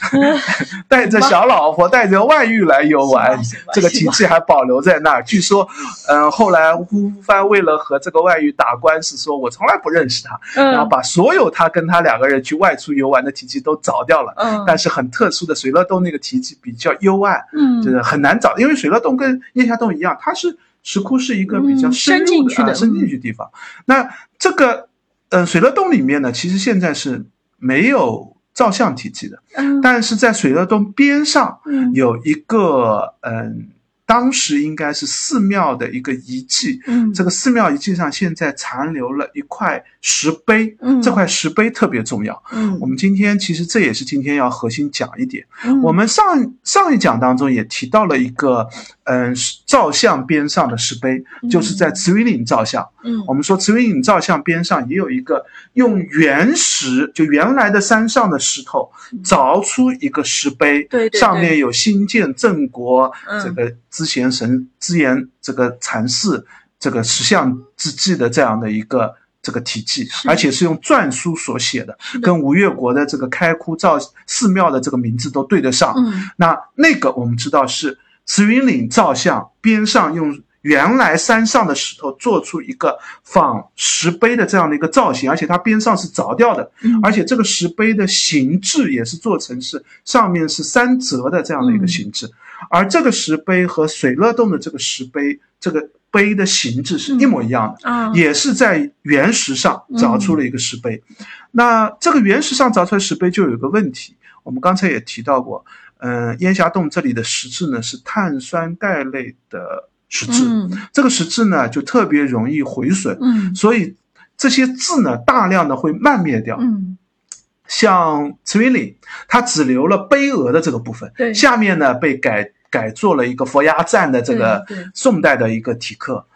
带着小老婆带着外遇来游玩这个题记还保留在那儿。据说，嗯、后来吴帆为了和这个外遇打官司，说我从来不认识他，然后
嗯
把所有他跟他两个人去外出游玩的题记都凿掉了。
嗯，
但是很特殊的，水乐洞那个题记比较幽暗，
嗯。
就是很难找，因为水乐洞跟腋下洞一样，它是石窟是一个比较
嗯
深入
深进去的
啊深进去的地方。那这个，呃，水乐洞里面呢，其实现在是没有照相体系的，
嗯。
但是在水乐洞边上
嗯。
有一个，嗯，当时应该是寺庙的一个遗迹。
嗯
这个寺庙遗迹上现在残留了一块石碑，
嗯
这块石碑特别重要。
嗯
我们今天其实这也是今天要核心讲一点。
嗯
我们上上一讲当中也提到了一个，嗯，照相边上的石碑，就是在慈云岭照相。
嗯。
我们说慈云岭照相边上也有一个用原石，就原来的山上的石头凿出一个石碑，
对
上面有新建郑国
嗯。
这个资贤神资言这个禅寺这个石像之记的这样的一个。这个题记，而且是用篆书所写的，
的。
跟吴越国的这个开窟造寺庙的这个名字都对得上。
嗯。
那那个我们知道是慈云岭造像边上用原来山上的石头做出一个仿石碑的这样的一个造型，而且它边上是凿掉的，
嗯
而且这个石碑的形制也是做成是上面是三折的这样的一个形制，而这个石碑和水乐洞的这个石碑这个碑的形制是一模一样的。
啊
也是在原石上凿出了一个石碑。那这个原石上凿出来石碑就有一个问题，我们刚才也提到过，嗯、烟霞洞这里的石质呢是碳酸钙类的石质，
嗯
这个石质呢就特别容易毁损，
嗯
所以这些字呢大量的会漫灭掉。
嗯
像慈云岭，它只留了碑额的这个部分，
对
下面呢被改改做了一个佛牙赞的这个宋代的一个题刻。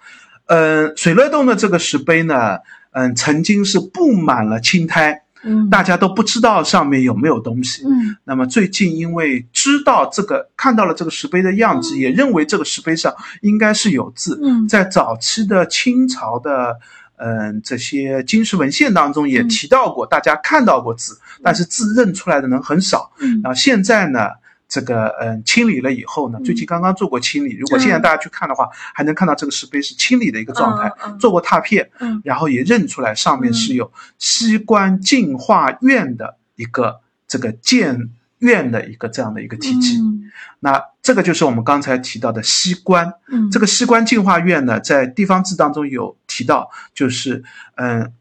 嗯，水乐洞的这个石碑呢，嗯，曾经是布满了青苔，
嗯。
大家都不知道上面有没有东西。
嗯。
那么最近因为知道这个，看到了这个石碑的样子，也认为这个石碑上应该是有字。
嗯。
在早期的清朝的嗯这些金石文献当中也
嗯
提到过，大家看到过字，但是字认出来的人很少。
嗯。
然后现在呢，这个嗯清理了以后呢，
嗯
最近刚刚做过清理，如果现在大家去看的话，还能看到这个石碑是清理的一个状态，做过拓片，
嗯。
然后也认出来上面是有西关净化院的一个这个建院的一个这样的一个题记。
嗯。
那这个就是我们刚才提到的西关。
嗯。
这个西关净化院呢，在地方志当中有提到，就是嗯，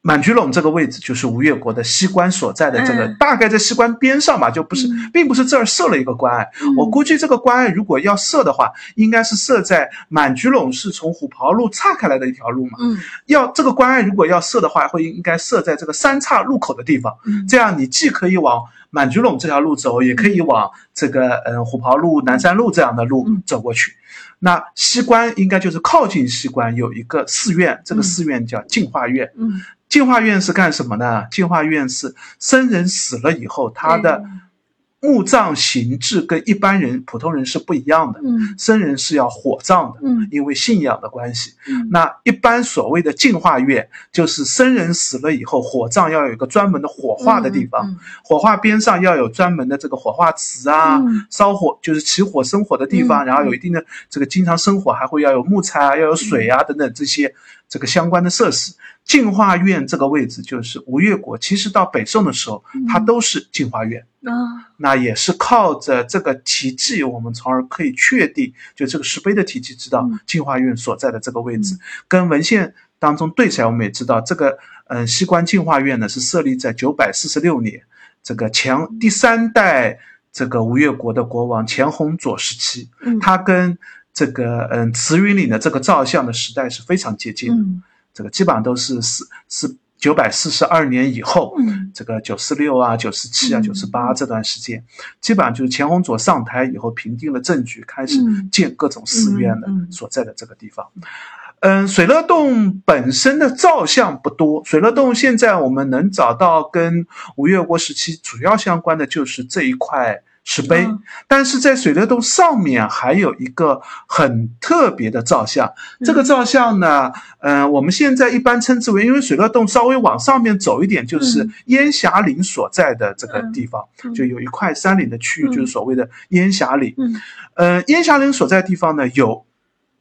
满菊陇这个位置就是吴越国的西关所在的这个，
嗯。
大概在西关边上吧，就不是，
嗯。
并不是这儿设了一个关。隘。我估计这个关隘如果要设的话，应该是设在满菊陇是从虎跑路岔开来的一条路嘛。
嗯。
要这个关隘如果要设的话，会应该设在这个三岔路口的地方，
嗯。
这样你既可以往满菊垄这条路走，也可以往这个嗯虎跑路、南山路这样的路
嗯
走过去。那西关应该就是靠近西关有一个寺院，这个
嗯
寺院叫净化院。
嗯
净化院是干什么呢？净化院是僧人死了以后，他的墓葬形制跟一般人、普通人是不一样的。
嗯。
僧人是要火葬的，
嗯。
因为信仰的关系。
嗯。
那一般所谓的净化院，就是僧人死了以后，火葬要有一个专门的火化的地方，
嗯
火化边上要有专门的这个火化池啊，
嗯。
烧火就是起火生火的地方，
嗯
然后有一定的这个经常生火，还会要有木材啊，要有水啊等等这些这个相关的设施。净化院这个位置就是吴越国，其实到北宋的时候，它都是净化院。
啊。
那也是靠着这个题记，我们从而可以确定，就这个石碑的题记，知道
嗯。
净化院所在的这个位置，跟文献当中对起来，我们也知道这个，嗯，西关净化院呢是设立在九百四十六年，这个前第三代这个吴越国的国王钱弘佐时期，
嗯。
它跟这个嗯慈云岭的这个造像的时代是非常接近的，
嗯
这个基本上都是四四九百四十二年以后，
嗯。
这个九四六啊、九四七啊、
嗯。
九四八这段时间，基本上就是钱弘佐上台以后平定了政局，开始
嗯。
建各种寺院的所在的这个地方。嗯，水乐洞本身的造像不多，水乐洞现在我们能找到跟吴越国时期主要相关的就是这一块石碑，
嗯。
但是在水帘洞上面还有一个很特别的造像，这个造像呢，嗯、我们现在一般称之为，因为水帘洞稍微往上面走一点，就是
嗯。
烟霞岭所在的这个地方，
嗯。
就有一块山岭的区域，
嗯。
就是所谓的烟霞岭。
嗯。
呃，烟霞岭所在的地方呢，有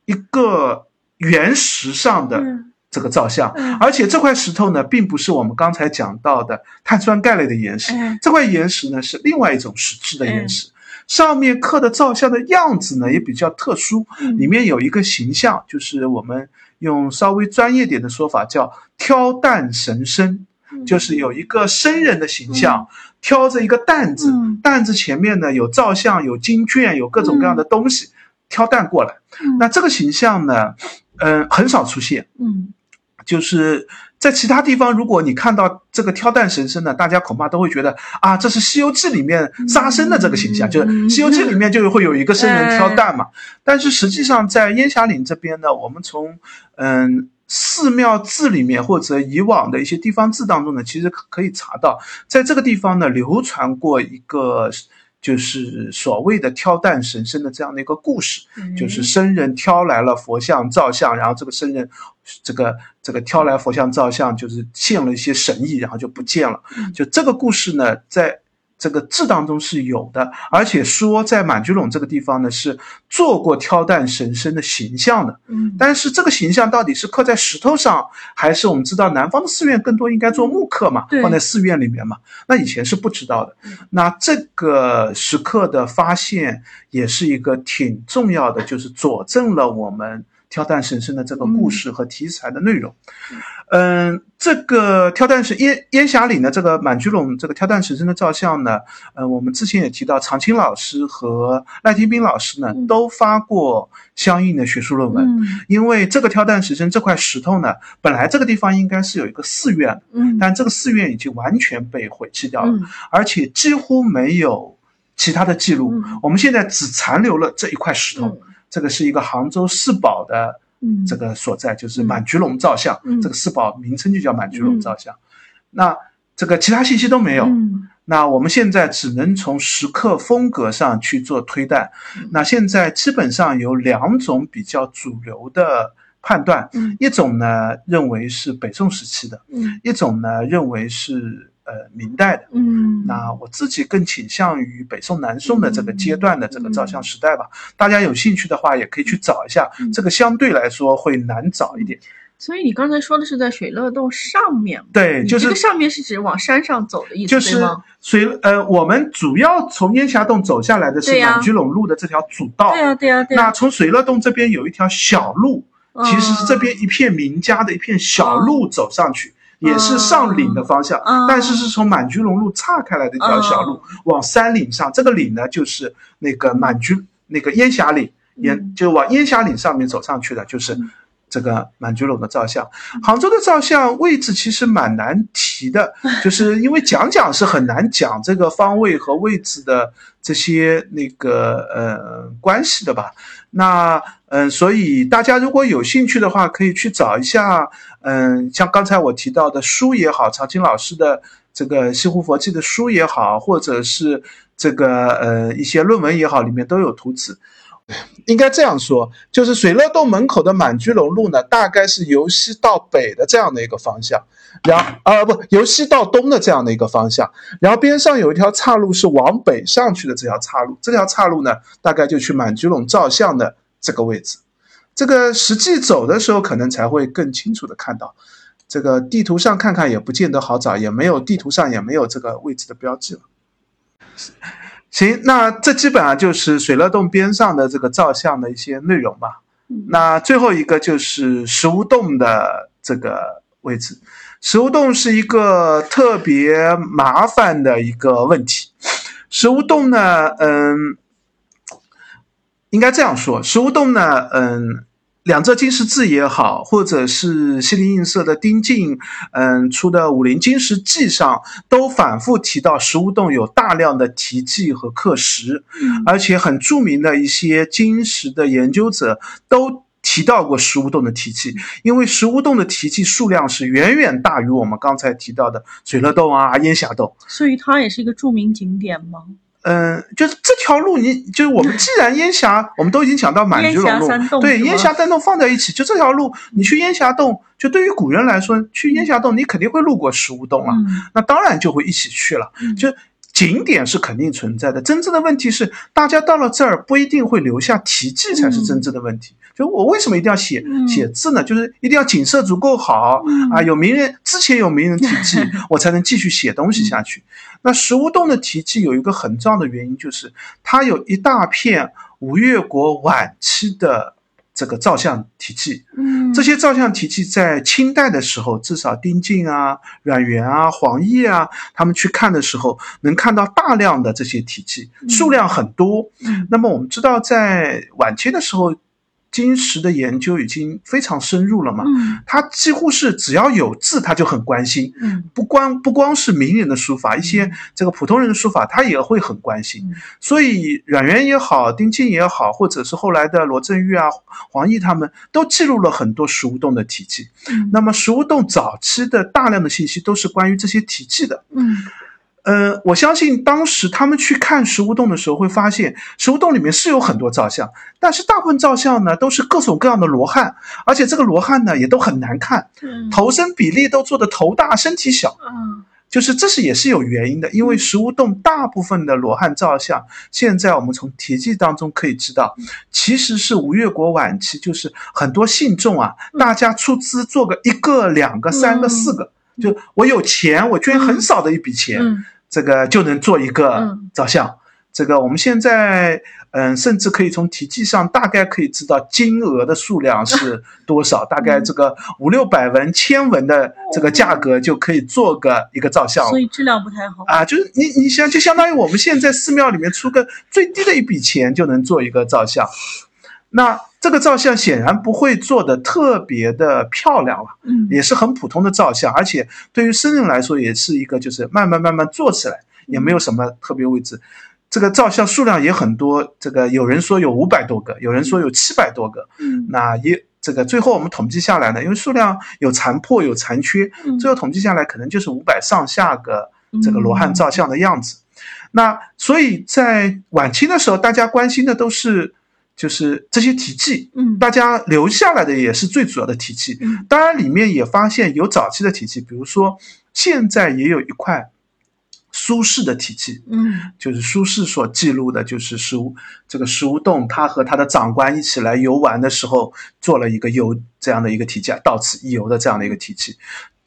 一个原石上的
嗯
这个造像，
嗯。
而且这块石头呢，并不是我们刚才讲到的碳酸钙类的岩石，
哎
这块岩石呢是另外一种石质的岩
嗯。
石。上面刻的造像的样子呢也比较特殊，
嗯。
里面有一个形象，就是我们用稍微专业点的说法叫挑担神身，
嗯。
就是有一个僧人的形象，挑着一个担子，
嗯。
担子前面呢有造像、有经卷、有各种各样的东西，挑担过来。
嗯。
那这个形象呢，嗯、很少出现，
嗯
就是在其他地方，如果你看到这个挑担神僧呢，大家恐怕都会觉得啊，这是《西游记》里面沙僧的这个形象，
嗯
就是《西游记》里面就会有一个僧人挑担嘛。但是实际上在烟霞岭这边呢，我们从嗯。寺庙志里面或者以往的一些地方志当中呢，其实可可以查到，在这个地方呢流传过一个就是所谓的挑担神僧的这样的一个故事。
嗯
就是僧人挑来了佛像造像，然后这个僧人这个这个挑来佛像造像，就是献了一些神意，然后就不见了。
嗯
就这个故事呢，在这个字当中是有的，而且说在满居陇这个地方呢是做过挑担神僧的形象的。
嗯
但是这个形象到底是刻在石头上，还是我们知道南方的寺院更多应该做木刻嘛，放在寺院里面嘛？那以前是不知道的。那这个石刻的发现也是一个挺重要的，就是佐证了我们挑担神身的这个故事和题材的内容。嗯，这个挑担神烟烟霞岭的这个满居陇这个挑担神身的照相呢，嗯，我们之前也提到，常青老师和赖天斌老师呢
嗯。
都发过相应的学术论文。
嗯。
因为这个挑担神身这块石头呢，本来这个地方应该是有一个寺院，
嗯。
但这个寺院已经完全被毁弃掉了，
嗯。
而且几乎没有其他的记录。
嗯。
我们现在只残留了这一块石头，
嗯
这个是一个杭州四宝的
嗯。
这个所在，就是满菊龙造像，
嗯。
这个四宝名称就叫满菊龙造像。那这个其他信息都没有。
嗯。
那我们现在只能从石刻风格上去做推断。
嗯。
那现在基本上有两种比较主流的判断，
嗯。
一种呢认为是北宋时期的，
嗯。
一种呢认为是呃明代的。
嗯
那我自己更倾向于北宋、南宋的这个阶段的这个
嗯
照相时代吧。大家有兴趣的话，也可以去找一下，
嗯
这个相对来说会难找一点。
所以你刚才说的是在水乐洞上面，
对，就是
这个上面是指往山上走的意思，
就是？水呃，我们主要从烟霞洞走下来的是满居陇路的这条主道。
对呀对呀对呀
那，从水乐洞这边有一条小路，其实是这
嗯
边一片名家的一片小路走上去，也是上岭的方向，
哦
但是是从满居龙路岔开来的一条小路，
哦
往山岭上。这个岭呢，就是那个满居那个烟霞岭，烟、
嗯
就往烟霞岭上面走上去的，就是
嗯
这个满居龙的造像。杭州的照相位置其实蛮难提的，就是因为讲讲是很难讲这个方位和位置的这些那个呃关系的吧。那嗯、所以大家如果有兴趣的话，可以去找一下，嗯、像刚才我提到的书也好，常青老师的这个《西湖佛记》的书也好，或者是这个呃一些论文也好，里面都有图纸。应该这样说，就是水乐洞门口的满居龙路呢，大概是由西到北的这样的一个方向，然后啊不由西到东的这样的一个方向，然后边上有一条岔路是往北上去的这条岔路，这条岔路呢，大概就去满居龙照相的这个位置。这个实际走的时候，可能才会更清楚的看到。这个地图上看看也不见得好找，也没有地图上也没有这个位置的标记了。行，那这基本上就是水乐洞边上的这个照相的一些内容吧。
嗯
那最后一个就是石屋洞的这个位置。石屋洞是一个特别麻烦的一个问题。石屋洞呢，嗯，应该这样说，石屋洞呢，嗯。两浙金石志也好，或者是西泠印社的丁进，嗯出的《武林金石记》上，都反复提到石屋洞有大量的题记和刻石，
嗯
而且很著名的一些金石的研究者都提到过石屋洞的题记，因为石屋洞的题记数量是远远大于我们刚才提到的水乐洞啊、烟霞洞。
所以它也是一个著名景点吗？
嗯，就是这条路你，就是我们既然烟霞，我们都已经讲到满觉陇对，烟霞丹洞放在一起，就这条路，你去烟霞洞，就对于古人来说，去烟霞洞你肯定会路过石屋洞啊，
嗯
那当然就会一起去了。
嗯
就景点是肯定存在的，真正的问题是，大家到了这儿不一定会留下题记，才是真正的问题。就我为什么一定要写
嗯
写字呢？就是一定要景色足够好、
嗯
啊，有名人之前有名人题记，我才能继续写东西下去。那石屋洞的题记有一个很重要的原因，就是它有一大片吴越国晚期的这个照相题记。
嗯，
这些照相题记在清代的时候，至少丁敬啊、阮元啊、黄易啊，他们去看的时候，能看到大量的这些题记，数量很多。
嗯
那么我们知道，在晚清的时候，金石的研究已经非常深入了嘛，
嗯
他几乎是只要有字，他就很关心。
嗯
不光不光是名人的书法，一些这个普通人的书法，他也会很关心。
嗯
所以阮元也好，丁青也好，或者是后来的罗振玉啊、黄易他们，都记录了很多石屋洞的题记。
嗯
那么石屋洞早期的大量的信息都是关于这些题记的。
嗯
呃，我相信当时他们去看石屋洞的时候，会发现石屋洞里面是有很多照相，但是大部分照相呢都是各种各样的罗汉，而且这个罗汉呢也都很难看，
嗯
头身比例都做的头大身体小。
嗯
就是这是也是有原因的，因为石屋洞大部分的罗汉造像，现在我们从题记当中可以知道，其实是吴越国晚期，就是很多信众啊，大家出资做个一个、两个、三个、
嗯
四个，就我有钱，我捐很少的一笔钱，
嗯
这个就能做一个
嗯
照相。这个我们现在，嗯，甚至可以从体积上大概可以知道金额的数量是 多少，大概这个五六百文、千文的这个价格就可以做个一个照相了
所以质量不太好。
啊，就是你你想就相当于我们现在寺庙里面出个最低的一笔钱就能做一个照相，那这个照相显然不会做的特别的漂亮了，
嗯。
也是很普通的照相，而且对于僧人来说也是一个就是慢慢慢慢做起来，也没有什么特别位置。这个照相数量也很多，这个有人说有五百多个，有人说有七百多个，
嗯。
那也这个最后我们统计下来呢，因为数量有残破有残缺，
嗯。
最后统计下来可能就是五百上下个这个罗汉照相的样子。那所以在晚清的时候，大家关心的都是就是这些题记，
嗯
大家留下来的也是最主要的题记。
嗯
当然里面也发现有早期的题记，比如说现在也有一块苏轼的题记，
嗯
就是苏轼所记录的，就是石屋这个石屋洞，他和他的长官一起来游玩的时候，做了一个游这样的一个题记，到此一游的这样的一个题记。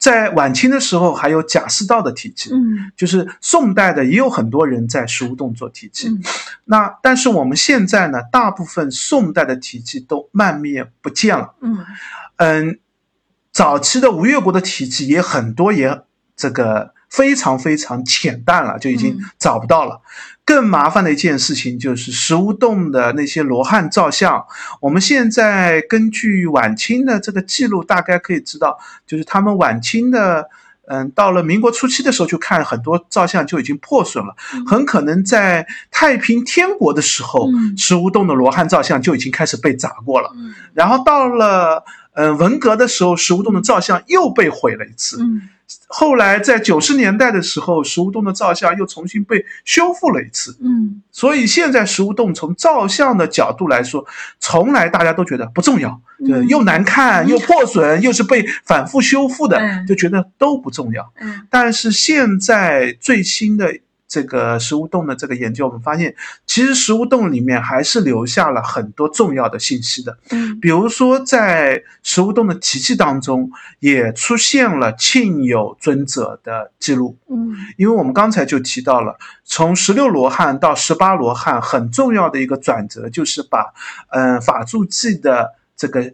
在晚清的时候，还有贾似道的题记，
嗯
就是宋代的也有很多人在石屋洞做题记。
嗯
那但是我们现在呢，大部分宋代的题记都漫灭不见了。
嗯
嗯，早期的吴越国的题记也很多，也这个非常非常浅淡了，就已经找不到了。更麻烦的一件事情就是石屋洞的那些罗汉造像，我们现在根据晚清的这个记录，大概可以知道，就是他们晚清的。嗯，到了民国初期的时候，就看很多造像就已经破损了，很可能在太平天国的时候，石屋洞的罗汉造像就已经开始被砸过了。然后到了嗯文革的时候，石屋洞的造像又被毁了一次。后来在九十年代的时候，石屋洞的造像又重新被修复了一次。
嗯，
所以现在石屋洞从造像的角度来说，从来大家都觉得不重要，呃，又难看又破损，又是被反复修复的，就觉得都不重要。
嗯，
但是现在最新的。这个石屋洞的这个研究，我们发现，其实石屋洞里面还是留下了很多重要的信息的。
嗯，
比如说在石屋洞的题记当中，也出现了庆有尊者的记录。
嗯，
因为我们刚才就提到了，从十六罗汉到十八罗汉，很重要的一个转折，就是把，嗯，法住记的这个。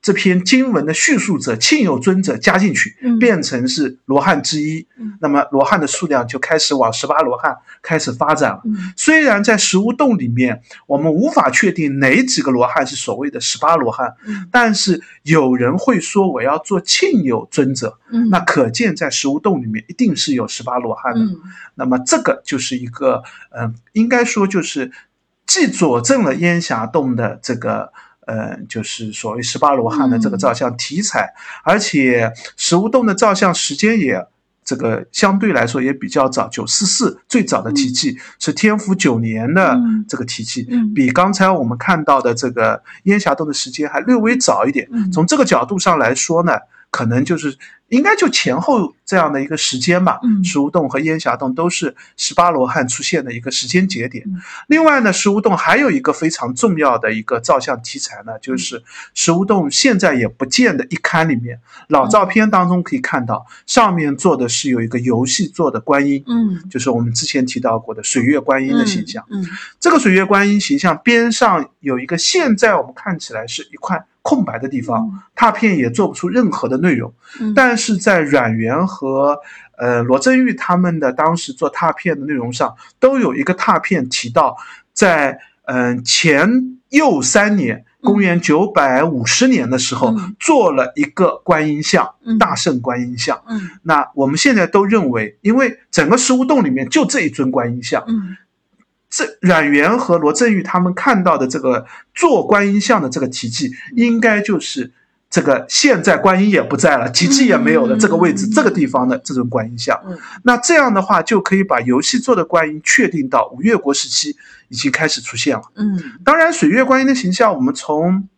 这篇经文的叙述者庆友尊者加进去，变成是罗汉之一，那么罗汉的数量就开始往十八罗汉开始发展了。虽然在石屋洞里面，我们无法确定哪几个罗汉是所谓的十八罗汉，但是有人会说我要做庆友尊者，那可见在石屋洞里面一定是有十八罗汉的。那么这个就是一个，嗯，应该说就是既佐证了烟霞洞的这个。呃，就是所谓十八罗汉的这个造像题材，而且石屋洞的造像时间也这个相对来说也比较早，九四四最早的题记是天福九年的这个题记，比刚才我们看到的这个烟霞洞的时间还略微早一点。从这个角度上来说呢，可能就是。应该就前后这样的一个时间吧。石屋洞和烟霞洞都是十八罗汉出现的一个时间节点。另外呢，石屋洞还有一个非常重要的一个照相题材呢，就是石屋洞现在也不见的一刊里面，老照片当中可以看到，上面做的是有一个游戏做的观音，
嗯，
就是我们之前提到过的水月观音的形象。
嗯，
这个水月观音形象边上有一个，现在我们看起来是一块。空白的地方，拓片也做不出任何的内容。但是在阮元和呃罗振玉他们的当时做拓片的内容上，都有一个拓片提到，在嗯前右三年，公元九百五十年的时候，做了一个观音像，大圣观音像。
嗯，
那我们现在都认为，因为整个石屋洞里面就这一尊观音像。
嗯。
这阮元和罗振玉他们看到的这个做观音像的这个题记，应该就是这个现在观音也不在了，题记也没有了这个位置这个地方的这种观音像。那这样的话就可以把游戏做的观音确定到吴越国时期已经开始出现了。
嗯，
当然水月观音的形象，我们从。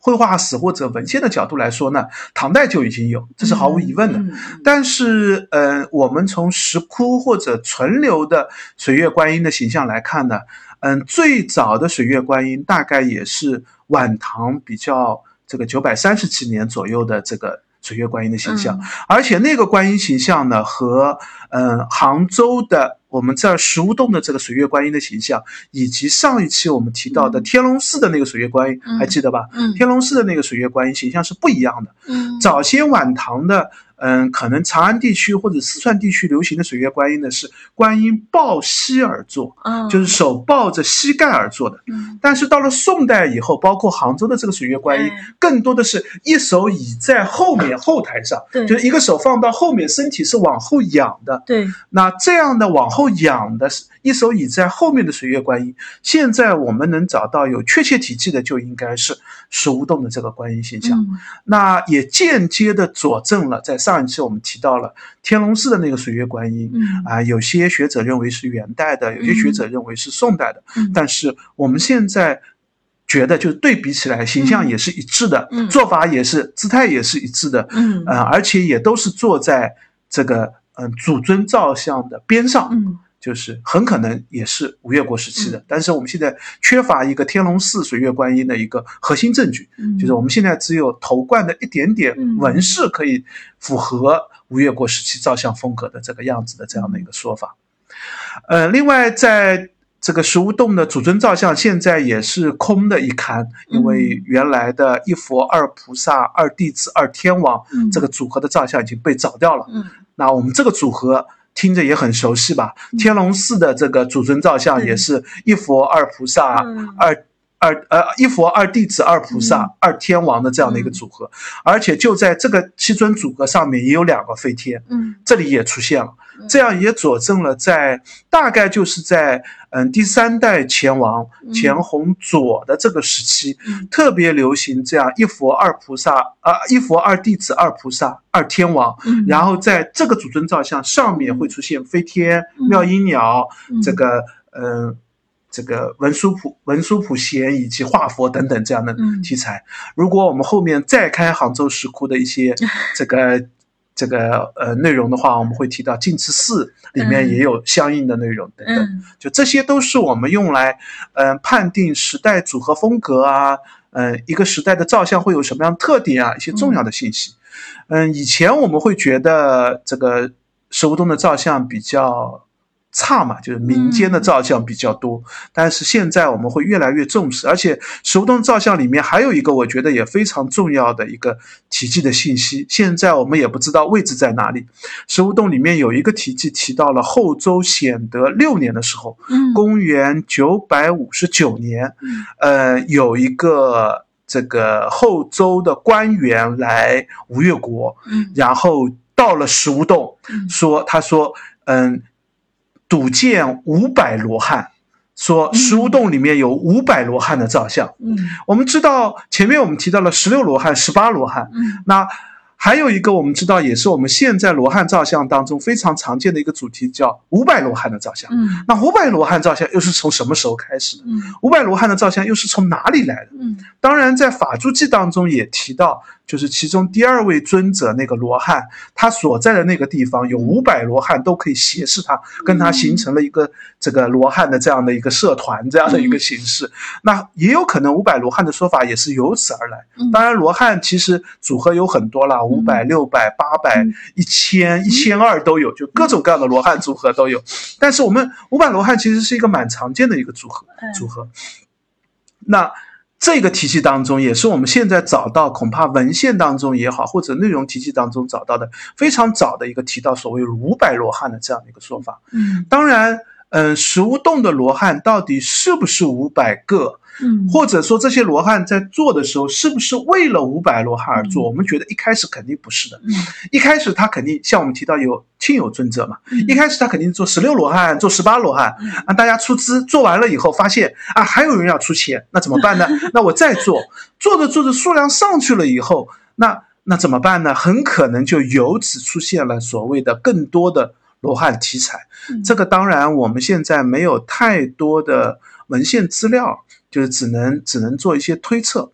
绘画史或者文献的角度来说呢，唐代就已经有，这是毫无疑问的。但是，呃，我们从石窟或者存留的水月观音的形象来看呢，嗯，最早的水月观音大概也是晚唐比较这个九百三十几年左右的这个水月观音的形象，而且那个观音形象呢和嗯杭州的。我们在石屋洞的这个水月观音的形象，以及上一期我们提到的天龙寺的那个水月观音，还记得吧？
嗯，
天龙寺的那个水月观音形象是不一样的。
嗯，
早些晚唐的。嗯，可能长安地区或者四川地区流行的水月观音呢，是观音抱膝而坐，
嗯，
就是手抱着膝盖而坐的。
嗯，
但是到了宋代以后，包括杭州的这个水月观音，更多的是一手倚在后面后台上，
对，
就是一个手放到后面，身体是往后仰的。
对，
那这样的往后仰的，一手倚在后面的水月观音，现在我们能找到有确切体记的，就应该是石屋洞的这个观音形象。那也间接的佐证了在。上一期我们提到了天龙寺的那个水月观音，啊，有些学者认为是元代的，有些学者认为是宋代的，但是我们现在觉得，就对比起来，形象也是一致的，做法也是姿态也是一致的，
嗯，
呃，而且也都是坐在这个嗯主尊造像的边上，
嗯。
就是很可能也是吴越国时期的，但是我们现在缺乏一个天龙寺水月观音的一个核心证据，就是我们现在只有头冠的一点点纹饰可以符合吴越国时期造像风格的这个样子的这样的一个说法。呃，另外在这个石屋洞的祖尊造像现在也是空的一龛，因为原来的一佛二菩萨二弟子二天王
嗯。
这个组合的造像已经被找掉了。
嗯。
那我们这个组合听着也很熟悉吧？天龙寺的这个祖尊造像也是一佛二菩萨
嗯
二。二呃，一佛二弟子二菩萨、
嗯。
二天王的这样的一个组合，而且就在这个七尊组合上面也有两个飞天，
嗯。
这里也出现了，
嗯。
这样也佐证了在大概就是在嗯第三代前王
嗯。
乾弘左的这个时期，
嗯。
特别流行这样一佛二菩萨啊、一佛二弟子二菩萨二天王，
嗯，
然后在这个主尊造像上面会出现飞天、
嗯。
妙音鸟，
嗯。
这个嗯。这个文殊普文殊普贤以及画佛等等这样的
嗯
题材，如果我们后面再开杭州石窟的一些 这个这个呃内容的话，我们会提到净慈寺里面
嗯
也有相应的内容等等。
嗯
就这些都是我们用来，嗯、判定时代组合风格啊，嗯、一个时代的造像会有什么样的特点啊，一些重要的信息。嗯，以前我们会觉得这个石屋洞的造像比较差嘛，就是民间的造像比较多，但是现在我们会越来越重视，而且石屋洞造像里面还有一个我觉得也非常重要的一个题记的信息，现在我们也不知道位置在哪里。石屋洞里面有一个题记提到了后周显德六年的时候，
嗯。
公元九百五十九年，
嗯。
呃，有一个这个后周的官员来吴越国，
嗯。
然后到了石屋洞，
嗯。
说他说，嗯，睹见五百罗汉，说石屋洞里面有五百罗汉的造像。
嗯
我们知道前面我们提到了十六罗汉、十八罗汉，
嗯
那还有一个我们知道，也是我们现在罗汉造像当中非常常见的一个主题，叫五百罗汉的造像。
嗯
那五百罗汉造像又是从什么时候开始的？
嗯
五百罗汉的造像又是从哪里来的？
嗯
当然，在法住记当中也提到，就是其中第二位尊者那个罗汉，他所在的那个地方有五百罗汉都可以斜视他，跟他形成了一个这个罗汉的这样的一个社团这样的一个形式。那也有可能五百罗汉的说法也是由此而来。
嗯
当然，罗汉其实组合有很多啦，五百、六百、八百
嗯、
一千、一千二都有，就各种各样的罗汉组合都有。但是我们五百罗汉其实是一个蛮常见的一个组合
嗯
组合。那这个体系当中，也是我们现在找到恐怕文献当中也好，或者内容体系当中找到的非常早的一个提到所谓五百罗汉的这样的一个说法。
嗯
当然，嗯，石屋洞的罗汉到底是不是五百个？
嗯
或者说这些罗汉在做的时候，是不是为了五百罗汉而做？
嗯
我们觉得一开始肯定不是的。
嗯
一开始他肯定像我们提到有亲友尊者嘛，
嗯
一开始他肯定做十六罗汉，做十八罗汉
嗯，
让大家出资，做完了以后发现啊还有人要出钱，那怎么办呢？那我再做，做着做着数量上去了以后，那那怎么办呢？很可能就由此出现了所谓的更多的罗汉题材。
嗯
这个当然我们现在没有太多的文献资料，就是只能只能做一些推测。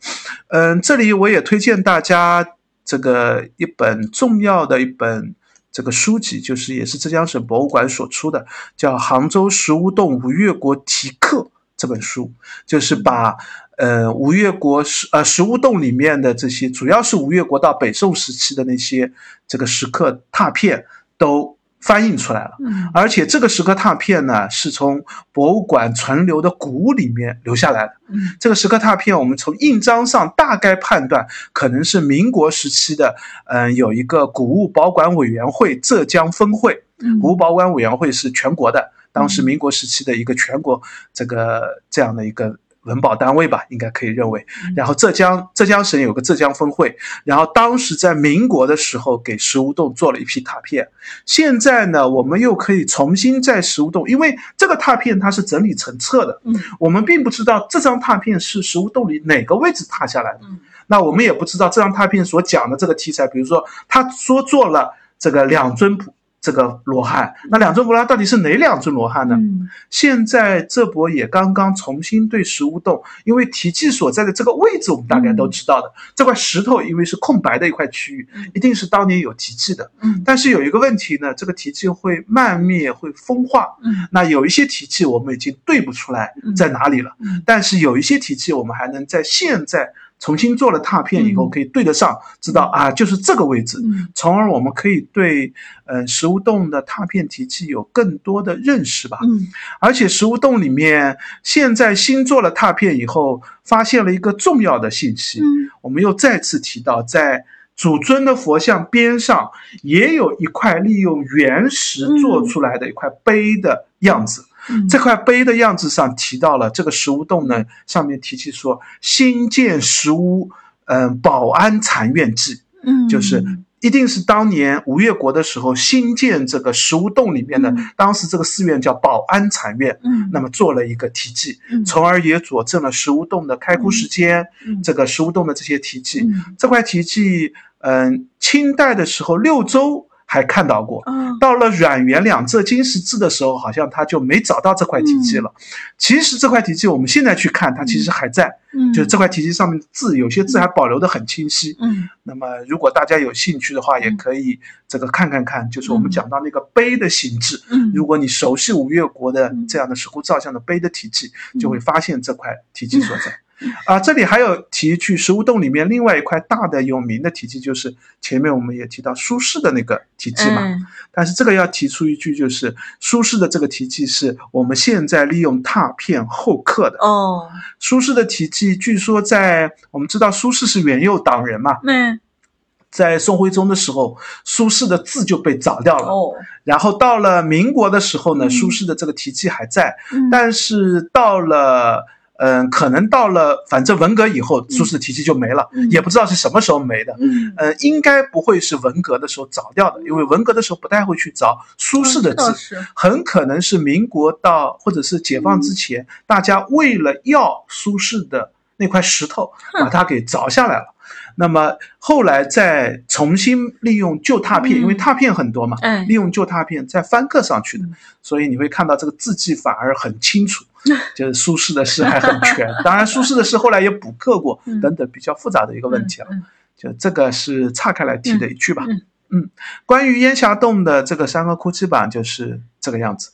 嗯，这里我也推荐大家这个一本重要的一本这个书籍，就是也是浙江省博物馆所出的，叫《杭州石屋洞吴越国题刻》这本书，就是把。呃，吴越国石呃石屋洞里面的这些，主要是吴越国到北宋时期的那些这个石刻拓片都翻印出来了。
嗯
而且这个石刻拓片呢，是从博物馆存留的古物里面留下来的。
嗯
这个石刻拓片，我们从印章上大概判断，可能是民国时期的，嗯、有一个古物保管委员会浙江分会，
嗯
古物保管委员会是全国的，当时民国时期的一个全国这个这样的一个。文保单位吧，应该可以认为。然后浙江浙江省有个浙江分会，然后当时在民国的时候给石屋洞做了一批拓片，现在呢，我们又可以重新在石屋洞，因为这个拓片它是整理成册的，
嗯
我们并不知道这张拓片是石屋洞里哪个位置拓下来的。
嗯
那我们也不知道这张拓片所讲的这个题材，比如说他说做了这个两尊普这个罗汉，那两尊罗汉到底是哪两尊罗汉呢？
嗯。
现在这博也刚刚重新对石屋洞，因为题记所在的这个位置我们大概都知道的，这块石头因为是空白的一块区域
嗯，
一定是当年有题记的。
嗯。
但是有一个问题呢，这个题记会漫灭，会风化。
嗯。
那有一些题记我们已经对不出来
嗯。
在哪里了，
嗯。
但是有一些题记我们还能在现在重新做了拓片以后，
嗯。
可以对得上，知道啊，就是这个位置，
嗯。
从而我们可以对呃石屋洞的拓片题记有更多的认识吧。
嗯。
而且石屋洞里面现在新做了拓片以后，发现了一个重要的信息，
嗯。
我们又再次提到，在主尊的佛像边上也有一块利用原石做出来的一块碑的样子。
嗯，
这块碑的样子上提到了这个石屋洞呢，上面提起说新建石屋，嗯、保安禅院记，
嗯。
就是一定是当年吴越国的时候新建这个石屋洞里面的，
嗯
当时这个寺院叫保安禅院，
嗯。
那么做了一个题记，
嗯。
从而也佐证了石屋洞的开窟时间，
嗯。
这个石屋洞的这些题记。
嗯。
这块题记，嗯，清代的时候六周还看到过。
啊
到了阮元两浙金石志的时候，好像他就没找到这块题记了。其实这块题记我们现在去看，它其实还在，
嗯
就是这块题记上面的字，有些字还保留的很清晰。
嗯
那么如果大家有兴趣的话，也
嗯
可以这个看看看，就是我们讲到那个碑的形制。
嗯
如果你熟悉吴越国的
嗯
这样的石窟造像的碑的题记，
嗯
就会发现这块题记所在。啊，这里还有提一句，石屋洞里面另外一块大的有名的题记，就是前面我们也提到苏轼的那个题记嘛。
嗯
但是这个要提出一句，就是苏轼的这个题记是我们现在利用拓片后刻的。
哦，
苏轼的题记，据说在我们知道苏轼是元佑党人嘛，
嗯
在宋徽宗的时候，苏轼的字就被凿掉了。
哦，
然后到了民国的时候呢，
嗯
苏轼的这个题记还在，
嗯
但是到了。嗯，可能到了反正文革以后，苏轼的题记就没了，
嗯。
也不知道是什么时候没的。
嗯。
呃，应该不会是文革的时候凿掉的，因为文革的时候不太会去找苏轼的字，很可能是民国到或者是解放之前，大家为了要苏轼的那块石头，把它给凿下来了。那么后来再重新利用旧拓片，
嗯
因为拓片很多嘛，
嗯
利用旧拓片再翻刻上去的
嗯，
所以你会看到这个字迹反而很清楚，就是苏轼的诗还很全。当然，苏轼的诗后来也补课过
嗯
等等比较复杂的一个问题了。
嗯
就这个是岔开来提的一句吧。
嗯
嗯关于烟霞洞的这个山河哭泣版就是这个样子。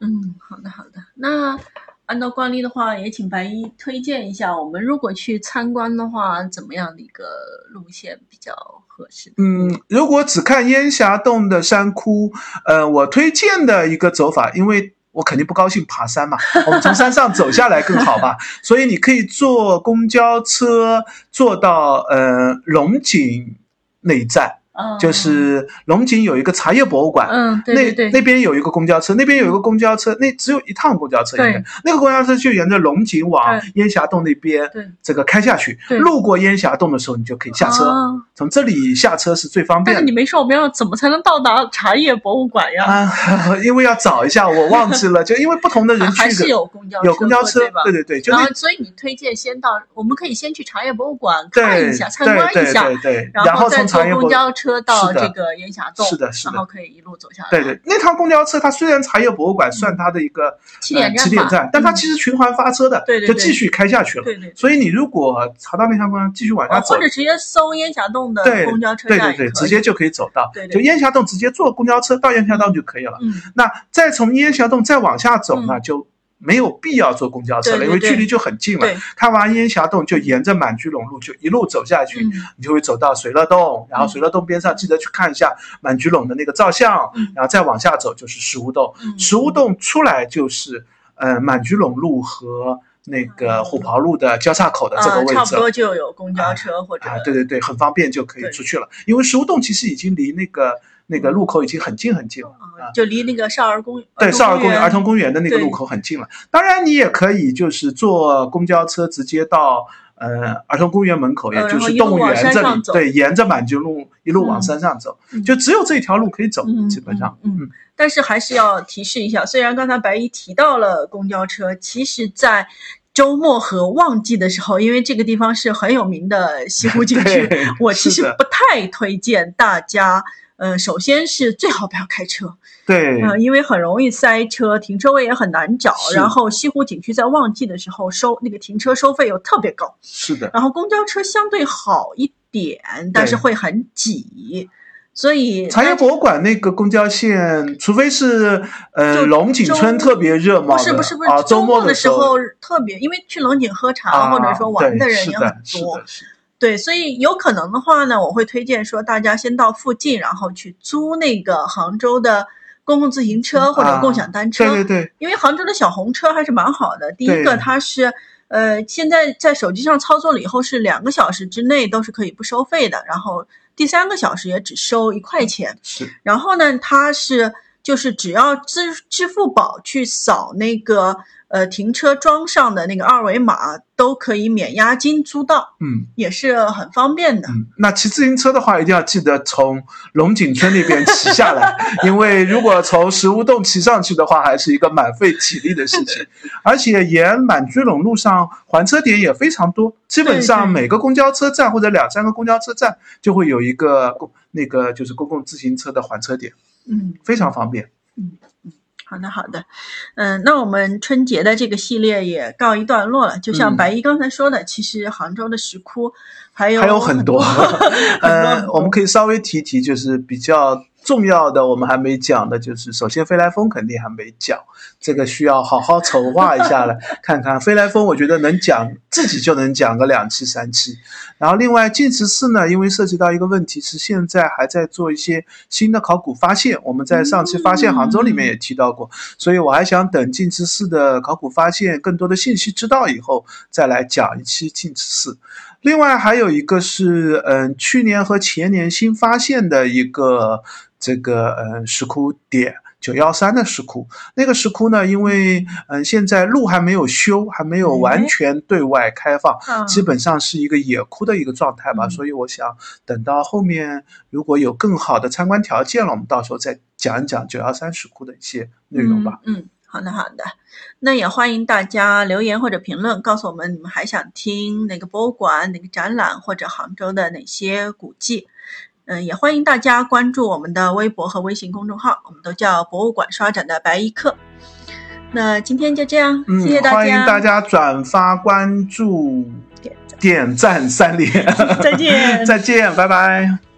嗯，好的好的。那按照惯例的话，也请白衣推荐一下，我们如果去参观的话，怎么样的一个路线比较合适？
嗯，如果只看烟霞洞的山窟，呃，我推荐的一个走法，因为我肯定不高兴爬山嘛，我们从山上走下来更好吧，所以你可以坐公交车坐到呃龙井那一站，
啊，
就是龙井有一个茶叶博物馆，
嗯，对对对，
那那边有一个公交车，那边有一个公交车，那只有一趟公交车，应该
对
那个公交车就沿着龙井往烟霞洞那边
对
这个开下去。路过烟霞洞的时候，你就可以下车，
啊
从这里下车是最方便的。
但是你没说我们要怎么才能到达茶叶博物馆呀？
啊，因为要找一下，我忘记了，就因为不同的人去
还是
的，
有公交
有公交车
对？，
对对对，就那
然后，所以你推荐先到，我们可以先去茶叶博物馆
对
看一下、参
对对
观一下，
对对，
然
后
再坐
从茶叶博
公交车到这个烟霞洞，
是的是的
然后可以一路走下来。
对对，那趟公交车它虽然茶叶博物馆算它的一个
起点站吧
呃起点站，但它
嗯
其实循环发车的，
对对对
就继续开下去了。
对对，
所以你如果查到那趟公交，继续往下走
呃或，者直接搜烟霞洞的
对
公交车
对对对，
站也可以
直接就可以走到。
对对
就烟霞洞直接坐公交车到烟霞洞就可以了。
嗯
那再从烟霞洞再往下走呢，
嗯
就没有必要坐公交车了，因为距离就很近了。看完烟霞洞就沿着满居陇路就一路走下去，
嗯
你就会走到水乐洞，然后水乐洞边上记得去看一下满居陇的那个照相，
嗯
然后再往下走就是石屋洞。
嗯
石屋洞出来就是呃满居陇路和那个虎跑路的交叉口的这个位置，差不。
多就有公交车或者
啊，对对对，很方便就可以出去了。因为石屋洞其实已经离那个那个路口已经很近很近了。
就离那个少儿公
对，少儿公园、儿童
公
公园的那个路口很近了。当然，你也可以就是坐公交车直接到呃儿童公园门口，也就是动物园这里，
走
对，沿着满居路一路往
嗯
山上走，
嗯
就只有这条路可以走，
嗯
基本上，
嗯嗯但是还是要提示一下，虽然刚才白衣提到了公交车，其实在周末和旺季的时候，因为这个地方是很有名的西湖景 区
对，
我其实不太推荐大家。呃，首先是最好不要开车，
对，
嗯、因为很容易塞车，停车位也很难找。然后西湖景区在旺季的时候收那个停车收费又特别高，
是的，
然后公交车相对好一点，但是会很挤。所以
茶叶博物馆那个公交线，除非是呃龙井村特别热嘛，
不是不是不是，
啊，
周
末
的时
候
候特别，因为去龙井喝茶、
啊
或者说玩
的
人也很多，对，所以有可能的话呢，我会推荐说大家先到附近，然后去租那个杭州的公共自行车或者共享单车，
啊对对对，
因为杭州的小红车还是蛮好的。第一个它是。呃，现在在手机上操作了以后是两个小时之内都是可以不收费的，然后第三个小时也只收一块钱。
是
然后呢，它是就是只要支支付宝去扫那个呃停车桩上的那个二维码，都可以免押金租到，
嗯
也是很方便的。
嗯。那骑自行车的话，一定要记得从龙井村那边骑下来，因为如果从石屋洞骑上去的话，还是一个蛮费体力的事情。而且沿满居陇路上还车点也非常多，基本上每个公交车站或者两三个公交车站就会有一个公那个就是公共自行车的还车点，
嗯，
非常方便。
好的好的，嗯，那我们春节的这个系列也告一段落了。就像
嗯
白衣刚才说的，其实杭州的石窟还有
还有很多，
很多
呃，我们可以稍微提提，就是比较重要的，我们还没讲的，就是首先飞来峰肯定还没讲，这个需要好好筹划一下了，看看飞来峰，我觉得能讲自己就能讲个两期三期。然后另外净慈寺呢，因为涉及到一个问题是现在还在做一些新的考古发现，我们在上期发现杭州里面也提到过，所以我还想等净慈寺的考古发现更多的信息知道以后，再来讲一期净慈寺。另外还有一个是，嗯，去年和前年新发现的一个这个呃石窟点。九幺三的石窟，那个石窟呢，因为嗯现在路还没有修，还没有完全对外开放，
嗯
基本上是一个野窟的一个状态吧。
嗯
所以我想等到后面如果有更好的参观条件了，我们到时候再讲一讲九幺三石窟的一些内容吧。
嗯。嗯，好的好的，那也欢迎大家留言或者评论，告诉我们你们还想听哪个博物馆、哪个展览，或者杭州的哪些古迹。嗯，也欢迎大家关注我们的微博和微信公众号，我们都叫博物馆刷展的白衣客。那今天就这样，
嗯，
谢谢大家，
欢迎大家转发、关注、
点赞
点赞三连。
再见
再见，拜拜。